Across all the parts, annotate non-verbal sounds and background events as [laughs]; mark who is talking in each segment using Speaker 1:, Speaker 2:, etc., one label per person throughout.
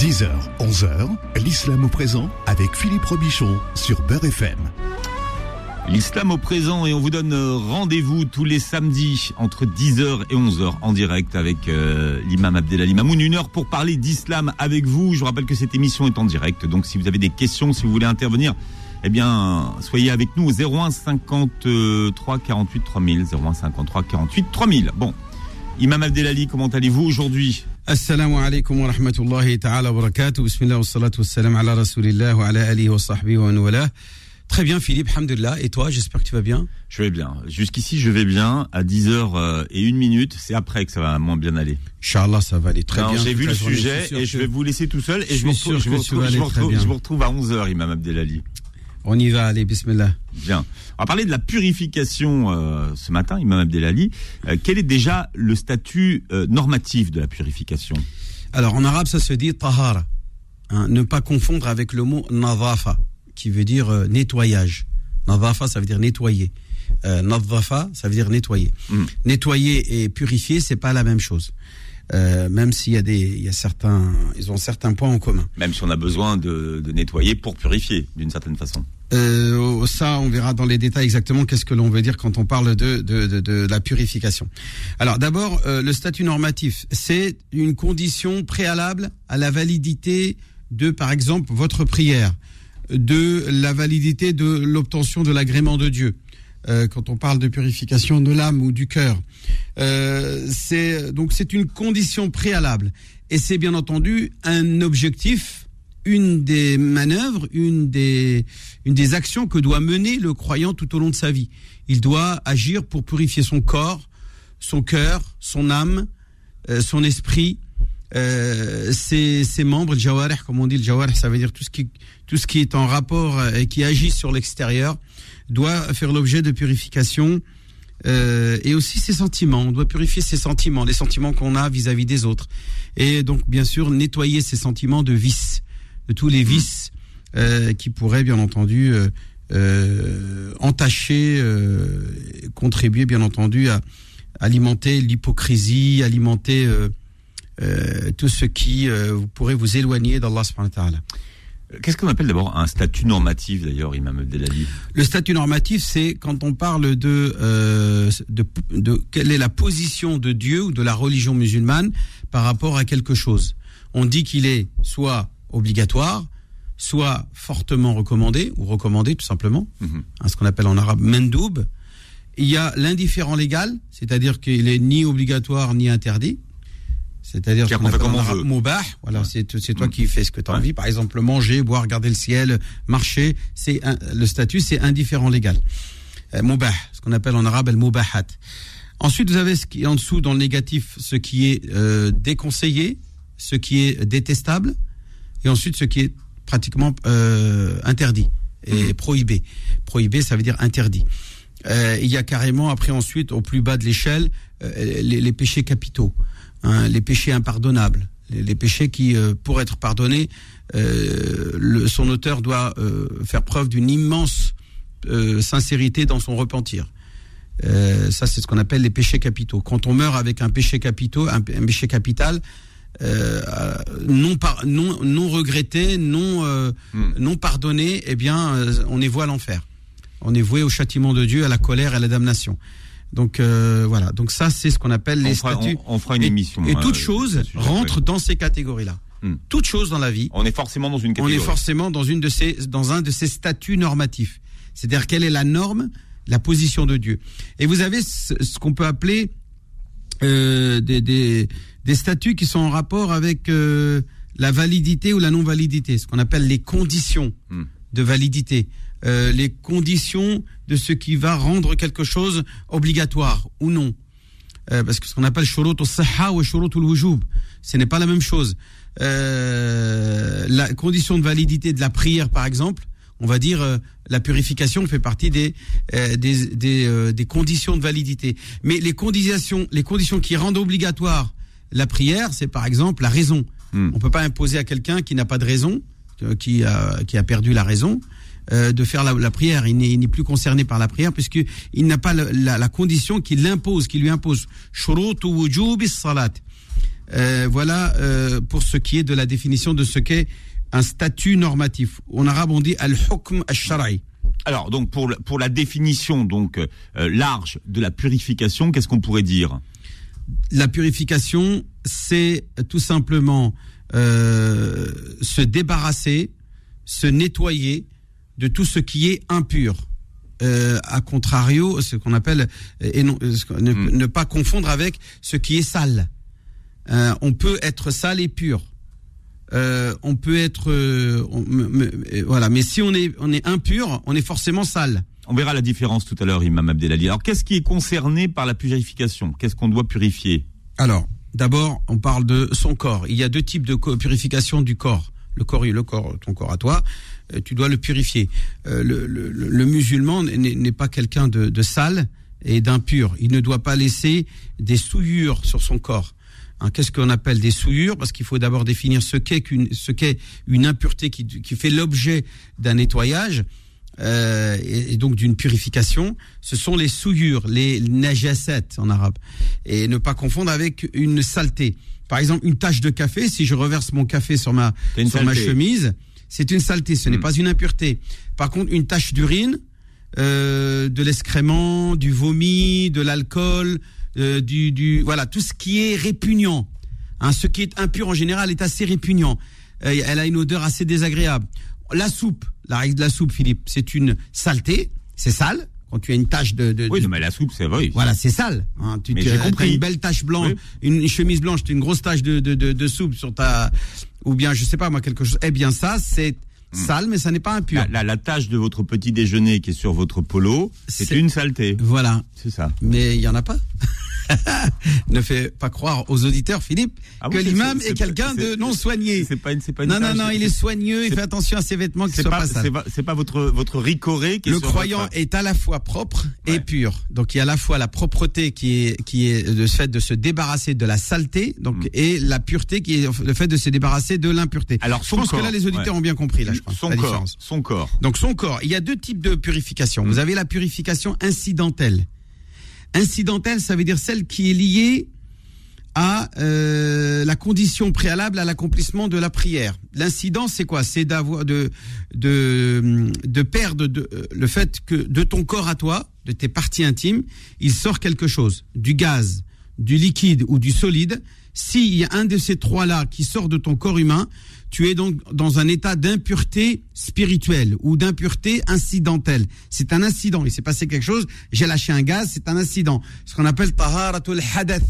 Speaker 1: 10h, 11h, l'islam au présent avec Philippe Robichon sur Beurre FM.
Speaker 2: L'islam au présent et on vous donne euh, rendez-vous tous les samedis entre 10h et 11h en direct avec euh, l'imam Abdelali Mamoun. Une heure pour parler d'islam avec vous. Je vous rappelle que cette émission est en direct. Donc si vous avez des questions, si vous voulez intervenir, eh bien, soyez avec nous au 01 53 48 3000. 01 53 48 3000. Bon. Imam Abdelali, comment allez-vous aujourd'hui?
Speaker 3: Assalamu alaikum wa rahmatullahi ta'ala wa barakatuh. Bismillah wa salatu wa salam ala rasulillah wa ala alihi wa sahbihi wa nuwala. Très bien Philippe, hamdulillah. Et toi, j'espère que tu vas bien?
Speaker 2: Je vais bien. Jusqu'ici, je vais bien. À 10h et une minute, c'est après que ça va moins bien aller.
Speaker 3: Inch'Allah, ça va aller très bien.
Speaker 2: J'ai vu le sujet et je vais vous laisser tout seul et je, je, vous retrouve, je, vous retrouve, je vous retrouve à 11h, Imam Abdelali.
Speaker 3: On y va, allez, bismillah.
Speaker 2: Bien. On va parler de la purification euh, ce matin, Imam Abdelali. Euh, quel est déjà le statut euh, normatif de la purification?
Speaker 3: Alors, en arabe, ça se dit tahara. Hein, ne pas confondre avec le mot nadafa, qui veut dire nettoyage. Nadafa, ça veut dire nettoyer. Nadafa, ça veut dire nettoyer.
Speaker 2: Mm.
Speaker 3: Nettoyer et purifier, c'est pas la même chose. Euh, même s'il y a des, il y a certains, ils ont certains points en commun.
Speaker 2: Même si on a besoin de, de nettoyer pour purifier, d'une certaine façon.
Speaker 3: Euh, ça, on verra dans les détails exactement qu'est-ce que l'on veut dire quand on parle de, de, de, de la purification. Alors d'abord, euh, le statut normatif, c'est une condition préalable à la validité de, par exemple, votre prière, de la validité de l'obtention de l'agrément de Dieu. Euh, quand on parle de purification de l'âme ou du cœur, euh, c'est donc c'est une condition préalable. Et c'est bien entendu un objectif une des manœuvres, une des, une des actions que doit mener le croyant tout au long de sa vie. Il doit agir pour purifier son corps, son cœur, son âme, euh, son esprit, ses, ses, membres, le comme on dit, le jawarih, ça veut dire tout ce qui, tout ce qui est en rapport et qui agit sur l'extérieur, doit faire l'objet de purification. Euh, et aussi ses sentiments. On doit purifier ses sentiments, les sentiments qu'on a vis-à-vis -vis des autres. Et donc, bien sûr, nettoyer ses sentiments de vices de tous les vices euh, qui pourraient bien entendu euh, euh, entacher, euh, contribuer bien entendu à alimenter l'hypocrisie, alimenter euh, euh, tout ce qui pourrait vous éloigner d'Allah subhanahu wa ta'ala.
Speaker 2: Qu'est-ce qu'on appelle d'abord un statut normatif d'ailleurs, Imam Abdelali
Speaker 3: Le statut normatif, c'est quand on parle de, euh, de, de quelle est la position de Dieu ou de la religion musulmane par rapport à quelque chose. On dit qu'il est soit obligatoire, soit fortement recommandé ou recommandé tout simplement,
Speaker 2: Mhm.
Speaker 3: hein, ce qu'on appelle en arabe mendoub. Il y a l'indifférent légal, c'est-à-dire qu'il est ni obligatoire ni interdit. C'est-à-dire qu'on
Speaker 2: fait comme on veut.
Speaker 3: moubah. Voilà, c'est toi
Speaker 2: Mhm.
Speaker 3: qui fais ce que tu as
Speaker 2: Ouais.
Speaker 3: envie. Par exemple, manger, boire, regarder le ciel, marcher. C'est le statut, c'est indifférent légal. Euh, moubah, ce qu'on appelle en arabe el moubahat. Ensuite, vous avez ce qui est en dessous dans le négatif, ce qui est euh, déconseillé, ce qui est détestable, et ensuite ce qui est pratiquement euh, interdit et
Speaker 2: Mhm.
Speaker 3: prohibé. Prohibé, ça veut dire interdit. Euh, il y a carrément après ensuite au plus bas de l'échelle les, les péchés capitaux, hein, les péchés impardonnables, les, les péchés qui, euh, pour être pardonnés, euh, le- son auteur doit euh, faire preuve d'une immense sincérité dans son repentir. Ça, c'est ce qu'on appelle les péchés capitaux. Quand on meurt avec un péché capitaux, un, un péché capital, euh, non, par, non, non regretté, non, euh,
Speaker 2: Hmm.
Speaker 3: non pardonné, eh bien, euh, on est voué à l'enfer. On est voué au châtiment de Dieu, à la colère et à la damnation. Donc euh, voilà. Donc ça, c'est ce qu'on appelle les
Speaker 2: on, fera,
Speaker 3: statuts.
Speaker 2: on- on fera une
Speaker 3: et,
Speaker 2: émission.
Speaker 3: et
Speaker 2: euh,
Speaker 3: toute chose rentre dans ces catégories-là.
Speaker 2: Hmm.
Speaker 3: Toute chose dans la vie,
Speaker 2: On est forcément dans une
Speaker 3: on
Speaker 2: catégorie.
Speaker 3: est forcément dans une de ces, dans un de ces statuts normatifs. C'est-à-dire quelle est la norme, la position de Dieu. Et vous avez ce, ce qu'on peut appeler euh, des, des, des statuts qui sont en rapport avec euh, la validité ou la non-validité, ce qu'on appelle les conditions
Speaker 2: Hmm.
Speaker 3: de validité, euh, les conditions de ce qui va rendre quelque chose obligatoire ou non. Euh, parce que ce qu'on appelle shurut al-sahha ou shurut al-wujub, ce n'est pas la même chose. Euh, la condition de validité de la prière, par exemple, on va dire euh, la purification fait partie des euh, des des, euh, des conditions de validité. Mais les conditions les conditions qui rendent obligatoire la prière, c'est par exemple la raison.
Speaker 2: Hmm.
Speaker 3: On peut pas imposer à quelqu'un qui n'a pas de raison, euh, qui a qui a perdu la raison, euh, de faire la, la prière. Il n'est plus concerné par la prière puisque il n'a pas la, la condition qui l'impose, qui lui impose. Shurut salat. Euh, voilà euh, pour ce qui est de la définition de ce qu'est un statut normatif. En arabe, on dit al-hukm al-shara'i.
Speaker 2: Alors, donc, pour, la- pour la définition donc euh, large de la purification, qu'est-ce qu'on pourrait dire?
Speaker 3: La purification, c'est tout simplement se débarrasser, se nettoyer de tout ce qui est impur. Euh, à contrario, ce qu'on appelle euh, et non, euh, qu'on- ne, ne pas confondre avec ce qui est sale. Euh, on peut être sale et pur. Euh, on peut être on- me- me- voilà, mais si on est on est impur, on est forcément sale.
Speaker 2: On verra la différence tout à l'heure, Imam Abdelali. Alors, qu'est-ce qui est concerné par la purification? Qu'est-ce qu'on doit purifier?
Speaker 3: Alors, d'abord, on parle de son corps. Il y a deux types de purification du corps. Le corps, le corps, ton corps à toi, euh, tu dois le purifier. Euh, le, musulman n'est pas quelqu'un de, sale et d'impur. Il ne doit pas laisser des souillures sur son corps. Hein, Qu'est-ce qu'on appelle des souillures? Parce qu'il faut d'abord définir ce qu'est une impureté qui fait l'objet d'un nettoyage euh, et, et donc d'une purification. Ce sont les souillures, les najasat en arabe, et ne pas confondre avec une saleté. Par exemple, une tache de café. Si je reverse mon café sur ma sur ma chemise, c'est une saleté. Ce n'est
Speaker 2: Hmm.
Speaker 3: pas une impureté. Par contre, une tache d'urine, euh, de l'excrément, du vomi, de l'alcool, euh, du, du voilà tout ce qui est répugnant. Hein, ce qui est impur en général est assez répugnant. Euh, elle a une odeur assez désagréable. La soupe, la règle de la soupe, Philippe, c'est une saleté, c'est sale. Quand tu as une tache de, de,
Speaker 2: Oui,
Speaker 3: de-
Speaker 2: mais la soupe, c'est vrai.
Speaker 3: voilà, c'est sale. Hein. Tu
Speaker 2: Mais
Speaker 3: as
Speaker 2: compris.
Speaker 3: une belle tache blanche, une chemise blanche, tu as une grosse tache de, de, de, soupe sur ta, ou bien je sais pas moi quelque chose. Eh bien ça, c'est sale, mais ça n'est pas impur.
Speaker 2: La, la, de votre petit déjeuner qui est sur votre polo, c'est
Speaker 3: C'est-
Speaker 2: une saleté.
Speaker 3: Voilà,
Speaker 2: C'est ça.
Speaker 3: mais il y en a pas. [laughs] [laughs] ne fais pas croire aux auditeurs, Philippe,
Speaker 2: Ah
Speaker 3: que l'imam est quelqu'un de non soigné.
Speaker 2: C'est pas une
Speaker 3: Non, non, non, il est soigneux, il fait attention à ses vêtements qui soient
Speaker 2: pas, c'est
Speaker 3: sales.
Speaker 2: pas, pas votre, votre ricoré qui est
Speaker 3: Le croyant
Speaker 2: votre-
Speaker 3: est à la fois propre et pur. Donc il y a à la fois la propreté qui est qui est le fait de se débarrasser de la saleté, donc
Speaker 2: Mm.
Speaker 3: et la pureté qui est le fait de se débarrasser de l'impureté.
Speaker 2: Alors,
Speaker 3: je pense
Speaker 2: corps,
Speaker 3: que là les auditeurs
Speaker 2: ouais.
Speaker 3: ont bien compris là, je crois,
Speaker 2: son
Speaker 3: la
Speaker 2: corps.
Speaker 3: différence.
Speaker 2: Son corps.
Speaker 3: Donc son corps, il y a deux types de purification. Vous avez la purification incidentelle. Incidentelle, ça veut dire celle qui est liée à euh, la condition préalable à l'accomplissement de la prière. L'incident, c'est quoi? C'est d'avoir de de de perdre euh, le fait que de ton corps à toi, de tes parties intimes, il sort quelque chose, du gaz, du liquide ou du solide. S'il y a un de ces trois-là qui sort de ton corps humain, tu es donc dans un état d'impureté spirituelle ou d'impureté incidentelle. C'est un incident. Il s'est passé quelque chose. J'ai lâché un gaz. C'est un incident. Ce qu'on appelle taharatul hadath.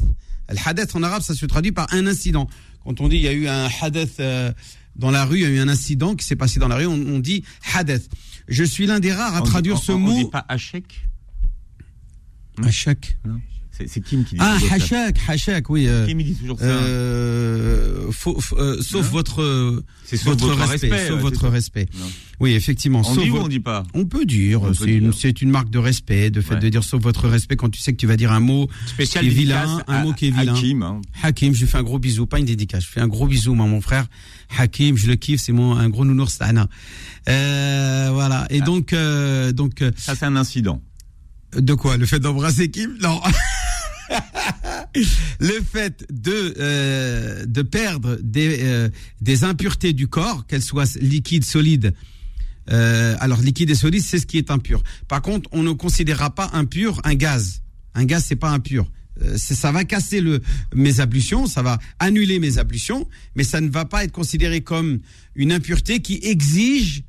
Speaker 3: Le hadath en arabe, ça se traduit par un incident. Quand on dit il y a eu un hadath euh, dans la rue, il y a eu un incident qui s'est passé dans la rue, on, on dit hadath. Je suis l'un des rares à
Speaker 2: On dit-
Speaker 3: traduire
Speaker 2: on-
Speaker 3: ce
Speaker 2: on
Speaker 3: mot.
Speaker 2: dit pas
Speaker 3: Hachak.
Speaker 2: C'est c'est Kim qui dit
Speaker 3: Ah,
Speaker 2: toujours ça.
Speaker 3: hachak, hachak, oui. euh,
Speaker 2: Kim il dit toujours ça.
Speaker 3: euh, euh, sauf
Speaker 2: Non.
Speaker 3: votre,
Speaker 2: sauf
Speaker 3: votre,
Speaker 2: votre
Speaker 3: respect,
Speaker 2: respect,
Speaker 3: sauf votre
Speaker 2: ça.
Speaker 3: respect.
Speaker 2: Non.
Speaker 3: Oui, effectivement.
Speaker 2: On
Speaker 3: sauf
Speaker 2: dit ou on dit pas
Speaker 3: On peut dire, c'est une, marque de respect, de fait
Speaker 2: Ouais.
Speaker 3: de dire sauf votre respect quand tu sais que tu vas dire un mot
Speaker 2: Spécial
Speaker 3: qui est vilain, un
Speaker 2: à-
Speaker 3: mot qui est vilain.
Speaker 2: Kim, hein.
Speaker 3: Hakim, je lui fais un gros bisou, pas une dédicace, je fais un gros bisou, moi, mon frère. Hakim, je le kiffe, c'est mon un gros nounours Tana. Euh, voilà. Et
Speaker 2: Ah.
Speaker 3: donc, donc,
Speaker 2: Ça c'est un incident.
Speaker 3: de quoi? Le fait d'embrasser Kim? Non. [laughs] [laughs] le fait de euh, de perdre des euh, des impuretés du corps, qu'elles soient liquides, solides. Euh, alors liquide et solide, c'est ce qui est impur. Par contre, on ne considérera pas impur un gaz. Un gaz, c'est pas impur. Euh, ça va casser le mes ablutions, ça va annuler mes ablutions, mais ça ne va pas être considéré comme une impureté qui exige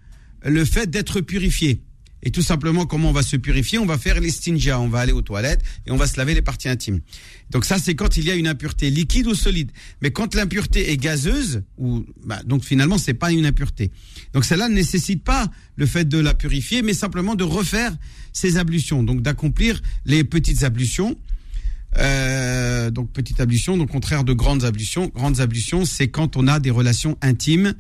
Speaker 3: le fait d'être purifié. Et tout simplement, comment on va se purifier? On va faire l'estinja, on va aller aux toilettes et on va se laver les parties intimes. Donc ça, c'est quand il y a une impureté liquide ou solide. Mais quand l'impureté est gazeuse, ou bah, donc finalement, c'est pas une impureté. Donc celle-là ne nécessite pas le fait de la purifier, mais simplement de refaire ses ablutions, donc d'accomplir les petites ablutions. Euh, donc petite ablution, donc contraire de grandes ablutions. Grandes ablutions, c'est quand on a des relations intimes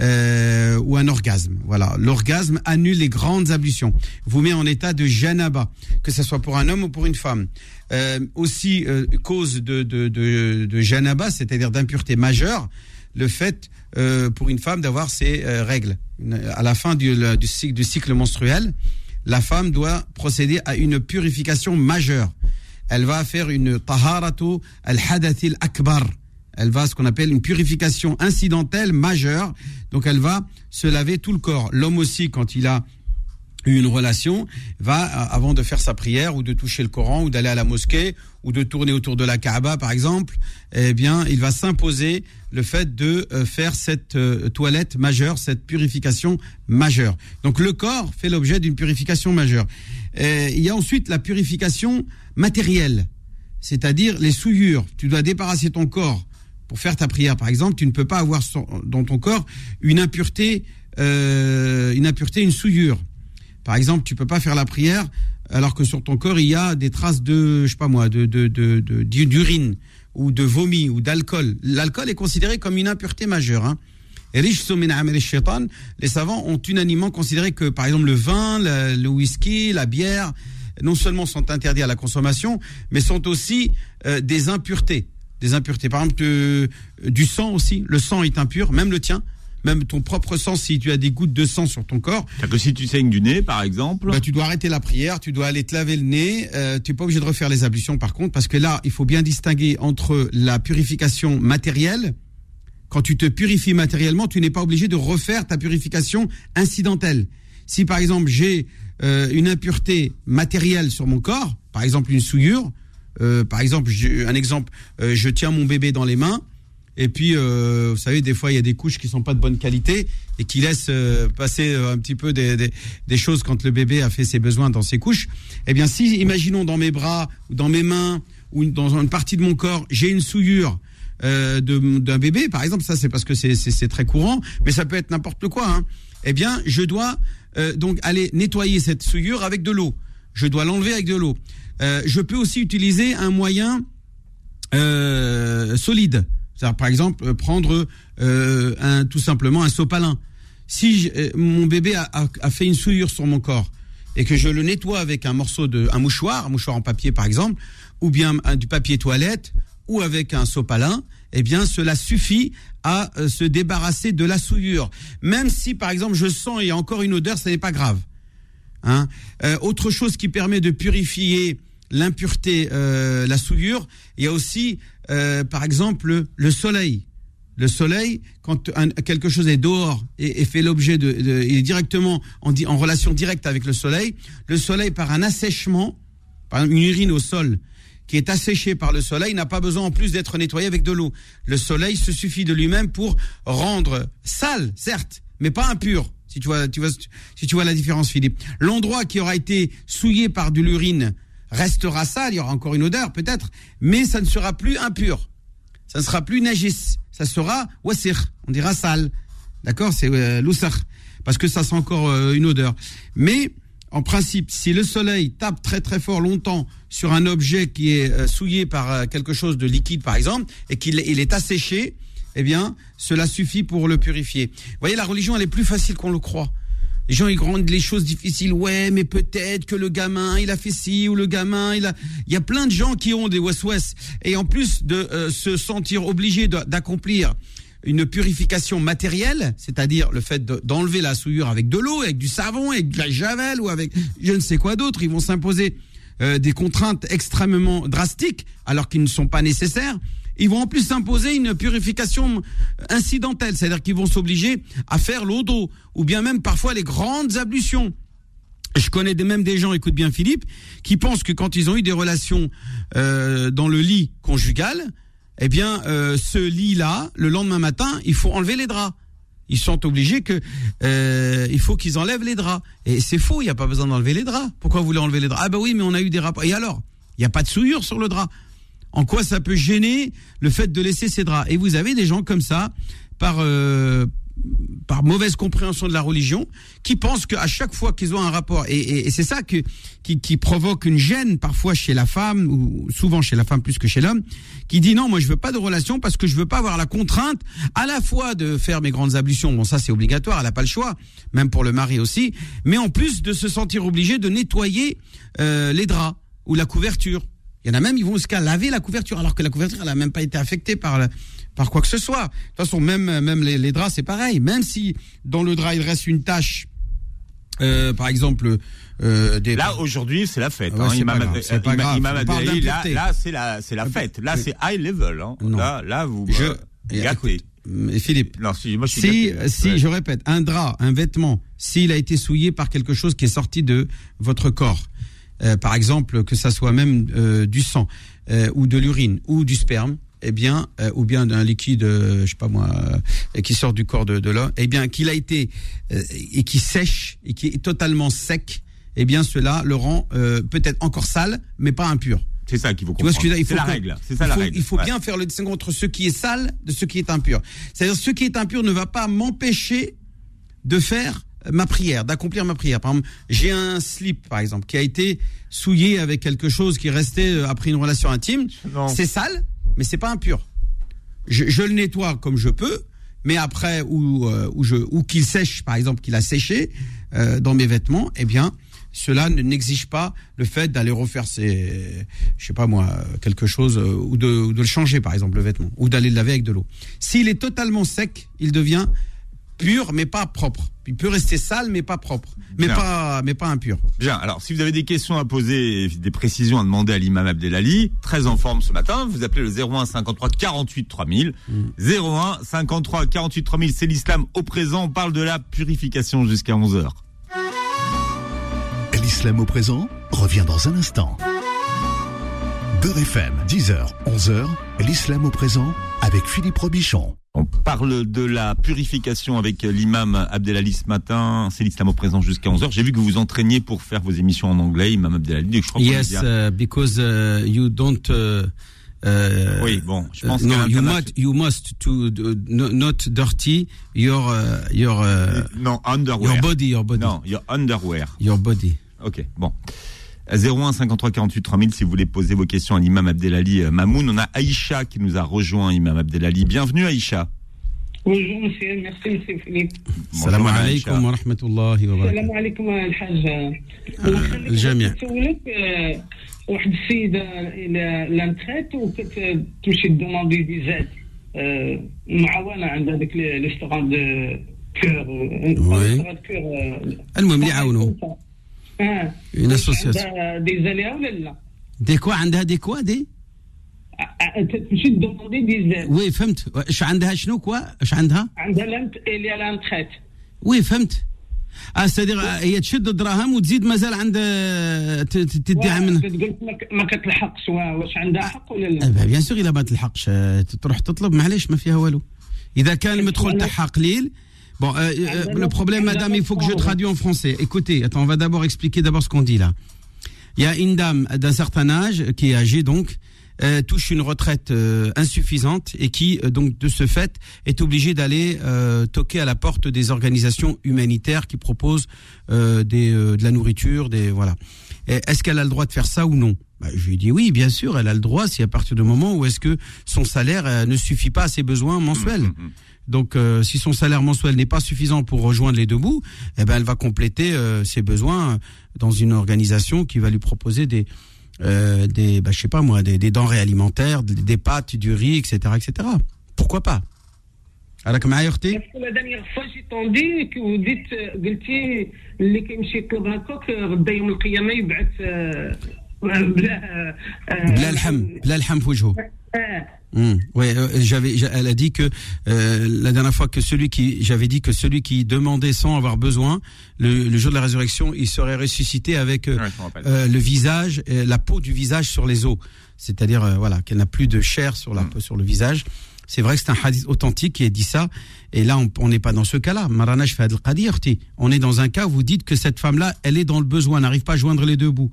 Speaker 3: euh, ou un orgasme. Voilà, l'orgasme annule les grandes ablutions, vous met en état de janaba, que ce soit pour un homme ou pour une femme. Euh, aussi euh, cause de, de, de, de janaba, c'est-à-dire d'impureté majeure, le fait euh, pour une femme d'avoir ses euh, règles. À la fin du, du, cycle, du cycle menstruel, la femme doit procéder à une purification majeure. Elle va faire une taharatu al-hadathil akbar. Elle va ce qu'on appelle une purification incidentelle majeure. Donc elle va se laver tout le corps. L'homme aussi, quand il a une relation, va, avant de faire sa prière ou de toucher le Coran ou d'aller à la mosquée ou de tourner autour de la Kaaba, par exemple, eh bien, il va s'imposer le fait de euh, faire cette euh, toilette majeure, cette purification majeure. Donc, le corps fait l'objet d'une purification majeure. il y a ensuite la purification matérielle, c'est-à-dire les souillures. Tu dois débarrasser ton corps pour faire ta prière, par exemple. Tu ne peux pas avoir dans ton corps une impureté, euh, une impureté, une souillure. Par exemple, tu peux pas faire la prière alors que sur ton corps il y a des traces de, je sais pas moi, de d'urine ou de vomi ou d'alcool. L'alcool est considéré comme une impureté majeure. Hein. Les savants ont unanimement considéré que, par exemple, le vin, le, whisky, la bière, non seulement sont interdits à la consommation, mais sont aussi euh, des impuretés. Des impuretés. Par exemple, euh, du sang aussi. Le sang est impur, même le tien même ton propre sang, si tu as des gouttes de sang sur ton corps.
Speaker 2: que si tu saignes du nez, par exemple.
Speaker 3: Bah, tu dois arrêter la prière, tu dois aller te laver le nez. Euh, tu n'es pas obligé de refaire les ablutions, par contre, parce que là, il faut bien distinguer entre la purification matérielle. Quand tu te purifies matériellement, tu n'es pas obligé de refaire ta purification incidentelle. Si par exemple j'ai euh, une impureté matérielle sur mon corps, par exemple une souillure, euh, par exemple, un exemple, euh, je tiens mon bébé dans les mains, et puis, euh, vous savez, des fois, il y a des couches qui sont pas de bonne qualité et qui laissent passer un petit peu des, choses quand le bébé a fait ses besoins dans ses couches. Eh bien, si, imaginons dans mes bras, dans mes mains, ou dans une partie de mon corps, j'ai une souillure d'un bébé, par exemple, ça c'est parce que c'est très courant, mais ça peut être n'importe quoi. Hein. Eh bien, je dois donc aller nettoyer cette souillure avec de l'eau. Je dois l'enlever avec de l'eau. Je peux aussi utiliser un moyen solide par exemple, euh, prendre euh, tout simplement un sopalin. Si euh, mon bébé a, a, fait une souillure sur mon corps et que je le nettoie avec un morceau de, un mouchoir, un mouchoir en papier par exemple, ou bien du papier toilette, ou avec un sopalin, eh bien, cela suffit à se débarrasser de la souillure. Même si, par exemple, je sens il y a encore une odeur, ce n'est pas grave. Hein autre chose qui permet de purifier l'impureté, euh, la souillure. Il y a aussi, euh, par exemple, le soleil. Le soleil, quand quelque chose est dehors et, fait l'objet de, de, il est directement en, en relation directe avec le soleil, le soleil par un assèchement, par une urine au sol qui est asséchée par le soleil n'a pas besoin en plus d'être nettoyé avec de l'eau. Le soleil se suffit de lui-même pour rendre sale, certes, mais pas impur. Si tu vois, tu vois, si tu vois la différence, Philippe. L'endroit qui aura été souillé par de l'urine restera sale, il y aura encore une odeur peut-être, mais ça ne sera plus impur. Ça ne sera plus najis, ça sera wasir, on dira sale. D'accord? C'est euh, parce que ça sent encore euh, une odeur. Mais en principe, si le soleil tape très très fort longtemps sur un objet qui est euh, souillé par euh, quelque chose de liquide par exemple et qu'il il est asséché, eh bien, cela suffit pour le purifier. Vous voyez, la religion elle est plus facile qu'on le croit. Les gens, ils rendent les choses difficiles. Ouais, mais peut-être que le gamin, il a fait ci, ou le gamin, il a... Il y a plein de gens qui ont des west Et en plus de euh, se sentir obligés d'accomplir une purification matérielle, c'est-à-dire le fait d'enlever la souillure avec de l'eau, avec du savon, avec de la javel ou avec je ne sais quoi d'autre, ils vont s'imposer euh, des contraintes extrêmement drastiques alors qu'ils ne sont pas nécessaires ils vont en plus s'imposer une purification incidentelle, c'est-à-dire qu'ils vont s'obliger à faire l'eau d'eau, ou bien même parfois les grandes ablutions. Je connais même des gens, écoute bien Philippe, qui pensent que quand ils ont eu des relations euh, dans le lit conjugal, eh bien, euh, ce lit-là, le lendemain matin, il faut enlever les draps. Ils sont obligés que euh, il faut qu'ils enlèvent les draps. Et c'est faux, il n'y a pas besoin d'enlever les draps. Pourquoi vous voulez enlever les draps? Ah ben oui, mais on a eu des rapports. Et alors? Il n'y a pas de souillure sur le drap en quoi ça peut gêner le fait de laisser ses draps? Et vous avez des gens comme ça, par euh, par mauvaise compréhension de la religion, qui pensent qu'à chaque fois qu'ils ont un rapport, et, c'est ça qui, qui, provoque une gêne parfois chez la femme, ou souvent chez la femme plus que chez l'homme, qui dit non, moi je veux pas de relation parce que je veux pas avoir la contrainte à la fois de faire mes grandes ablutions, bon ça c'est obligatoire, elle n'a pas le choix, même pour le mari aussi, mais en plus de se sentir obligé de nettoyer euh, les draps ou la couverture. Il y en a même, ils vont jusqu'à laver la couverture, alors que la couverture, elle n'a même pas été affectée par, par quoi que ce soit. De toute façon, même, même les, draps, c'est pareil. Même si dans le drap, il reste une tache euh, par exemple, euh, des...
Speaker 2: Là aujourd'hui c'est la fête.
Speaker 3: Ouais,
Speaker 2: hein.
Speaker 3: c'est
Speaker 2: Imam, là, c'est la la fête. Là c'est high level. Hein. Là là vous
Speaker 3: Je-
Speaker 2: euh,
Speaker 3: Et
Speaker 2: gâtez.
Speaker 3: Philippe,
Speaker 2: Non si moi je suis
Speaker 3: si,
Speaker 2: gâté.
Speaker 3: si
Speaker 2: Ouais.
Speaker 3: je répète, un drap, un vêtement, s'il a été souillé par quelque chose qui est sorti de votre corps, euh, par exemple que ça soit même euh, du sang euh, ou de l'urine ou du sperme, eh bien, ou bien d'un liquide, je sais pas moi, qui sort du corps de, de l'homme, eh bien, qu'il a été et qui sèche et qui est totalement sec, eh bien, cela le rend peut-être encore sale, mais pas impur.
Speaker 2: C'est ça qu'il faut comprendre. C'est la règle. C'est
Speaker 3: il
Speaker 2: la
Speaker 3: faut,
Speaker 2: règle.
Speaker 3: Il faut
Speaker 2: Ouais.
Speaker 3: bien faire le distinguo entre ce qui est sale de ce qui est impur. C'est-à-dire ce qui est impur ne va pas m'empêcher de faire ma prière, d'accomplir ma prière. Par exemple, j'ai un slip, par exemple, qui a été souillé avec quelque chose qui restait euh, après une relation intime. C'est sale, mais c'est pas impur. Je, je le nettoie comme je peux, mais après ou euh, ou je ou qu'il sèche, par exemple, qu'il a séché euh, dans mes vêtements, eh bien cela ne- n'exige pas le fait d'aller refaire ses, je sais pas moi, quelque chose euh, ou de, ou de le changer par exemple le vêtement ou d'aller le laver avec de l'eau. S'il est totalement sec, il devient pur mais pas propre. Il peut rester sale mais pas propre, mais
Speaker 2: Bien.
Speaker 3: pas mais pas impur.
Speaker 2: Bien, alors si vous avez des questions à poser, et des précisions à demander à l'imam Abdelali, très en forme ce matin, vous appelez le 01 53 48 3000. 01 53 48 3000, c'est l'islam au présent, on parle de la purification jusqu'à 11h.
Speaker 1: L'islam au présent revient dans un instant. Beurre FM, 10h, 11h, l'islam au présent avec Philippe Robichon.
Speaker 2: On parle de la purification avec l'imam Abdelali ce matin, c'est l'islam au présent jusqu'à 11h. J'ai vu que vous vous entraîniez pour faire vos émissions en anglais, imam Abdelali, donc je crois
Speaker 3: Yes, uh, because uh, you don't. Uh, uh,
Speaker 2: Oui, bon, je pense
Speaker 3: uh, no, you must you must to uh, no- not dirty your uh, your uh,
Speaker 2: Non, underwear.
Speaker 3: your body your body
Speaker 2: Non, your underwear.
Speaker 3: your body.
Speaker 2: Ok, bon. 01 53 48 3000 si vous voulez poser vos questions à l'imam Abdelali euh, Mamoun. On a Aïcha qui nous a rejoint, imam Abdelali. Bienvenue Aïcha.
Speaker 4: Bonjour monsieur, merci monsieur Philippe.
Speaker 2: Bonjour,
Speaker 3: Salam
Speaker 2: Aïcha.
Speaker 3: alaikum wa rahmatullahi wa barakatuh.
Speaker 4: السلام عليكم الحاج
Speaker 3: الجميع.
Speaker 4: نسولك آه، واحد السيده الى لانتريت وكتمشي دوموندي فيزات آه، معاونه عند هذاك لي ستورون دو كور
Speaker 3: وي. المهم اللي يعاونوا آه. association.
Speaker 4: عندها ديزا ليها ولا لا؟
Speaker 3: دي كوا؟ عندها دي كوا دي؟
Speaker 4: ع- ع- تمشي دوموندي ديزات
Speaker 3: وي فهمت. اش عندها؟ شنو كوا؟ اش عندها؟
Speaker 4: عندها لانت إلى لانتريت
Speaker 3: وي فهمت. آه سادير هي تشد الدراهم وتزيد مازال عند تديها منها.
Speaker 4: تقول ما كتلحقش. وا- واش عندها حق ولا لا؟
Speaker 3: بيان سور إلا ما تلحقش. آه، تروح تطلب. معليش ما فيها والو. إذا كان المدخول تاعها قليل Bon, euh, euh, le problème, madame, il faut que je traduis en français. Écoutez, attends, on va d'abord expliquer d'abord ce qu'on dit là. Il y a une dame d'un certain âge qui est âgée donc euh, touche une retraite euh, insuffisante et qui euh, donc de ce fait est obligée d'aller euh, toquer à la porte des organisations humanitaires qui proposent euh, des, euh, de la nourriture, des voilà. Est-ce qu'elle a le droit de faire ça ou non? Bah, Je lui dis oui, bien sûr, elle a le droit. Si à partir du moment où est-ce que son salaire euh, ne suffit pas à ses besoins mensuels. Donc, euh, si son salaire mensuel n'est pas suffisant pour rejoindre les deux bouts, eh ben, elle va compléter euh, ses besoins dans une organisation qui va lui proposer des, euh, des, bah, je sais pas moi, des, des denrées alimentaires, des, des pâtes, du riz, etc., etc. Pourquoi pas Alors, معايا اختي
Speaker 4: باسكو لا دانييغ فوا جي طوندي وديت قلتي اللي كيمشي يطلب هكاك غدا يوم القيامه يبعث آه، بلا آه،
Speaker 3: بلا لحم بلا لحم في وجهه [laughs] Hum, Ouais, euh, j'avais, j'a- elle a dit que euh, la dernière fois que celui qui, j'avais dit que celui qui demandait sans avoir besoin, le, le jour de la résurrection, il serait ressuscité avec euh,
Speaker 2: Ouais,
Speaker 3: euh, le visage, euh, la peau du visage sur les os, c'est-à-dire voilà qu'elle n'a plus de chair sur la peau, sur le visage. C'est vrai que c'est un hadith authentique qui a dit ça, et là on n'est pas dans ce cas-là. On est dans un cas où vous dites que cette femme-là, elle est dans le besoin, n'arrive pas à joindre les deux bouts.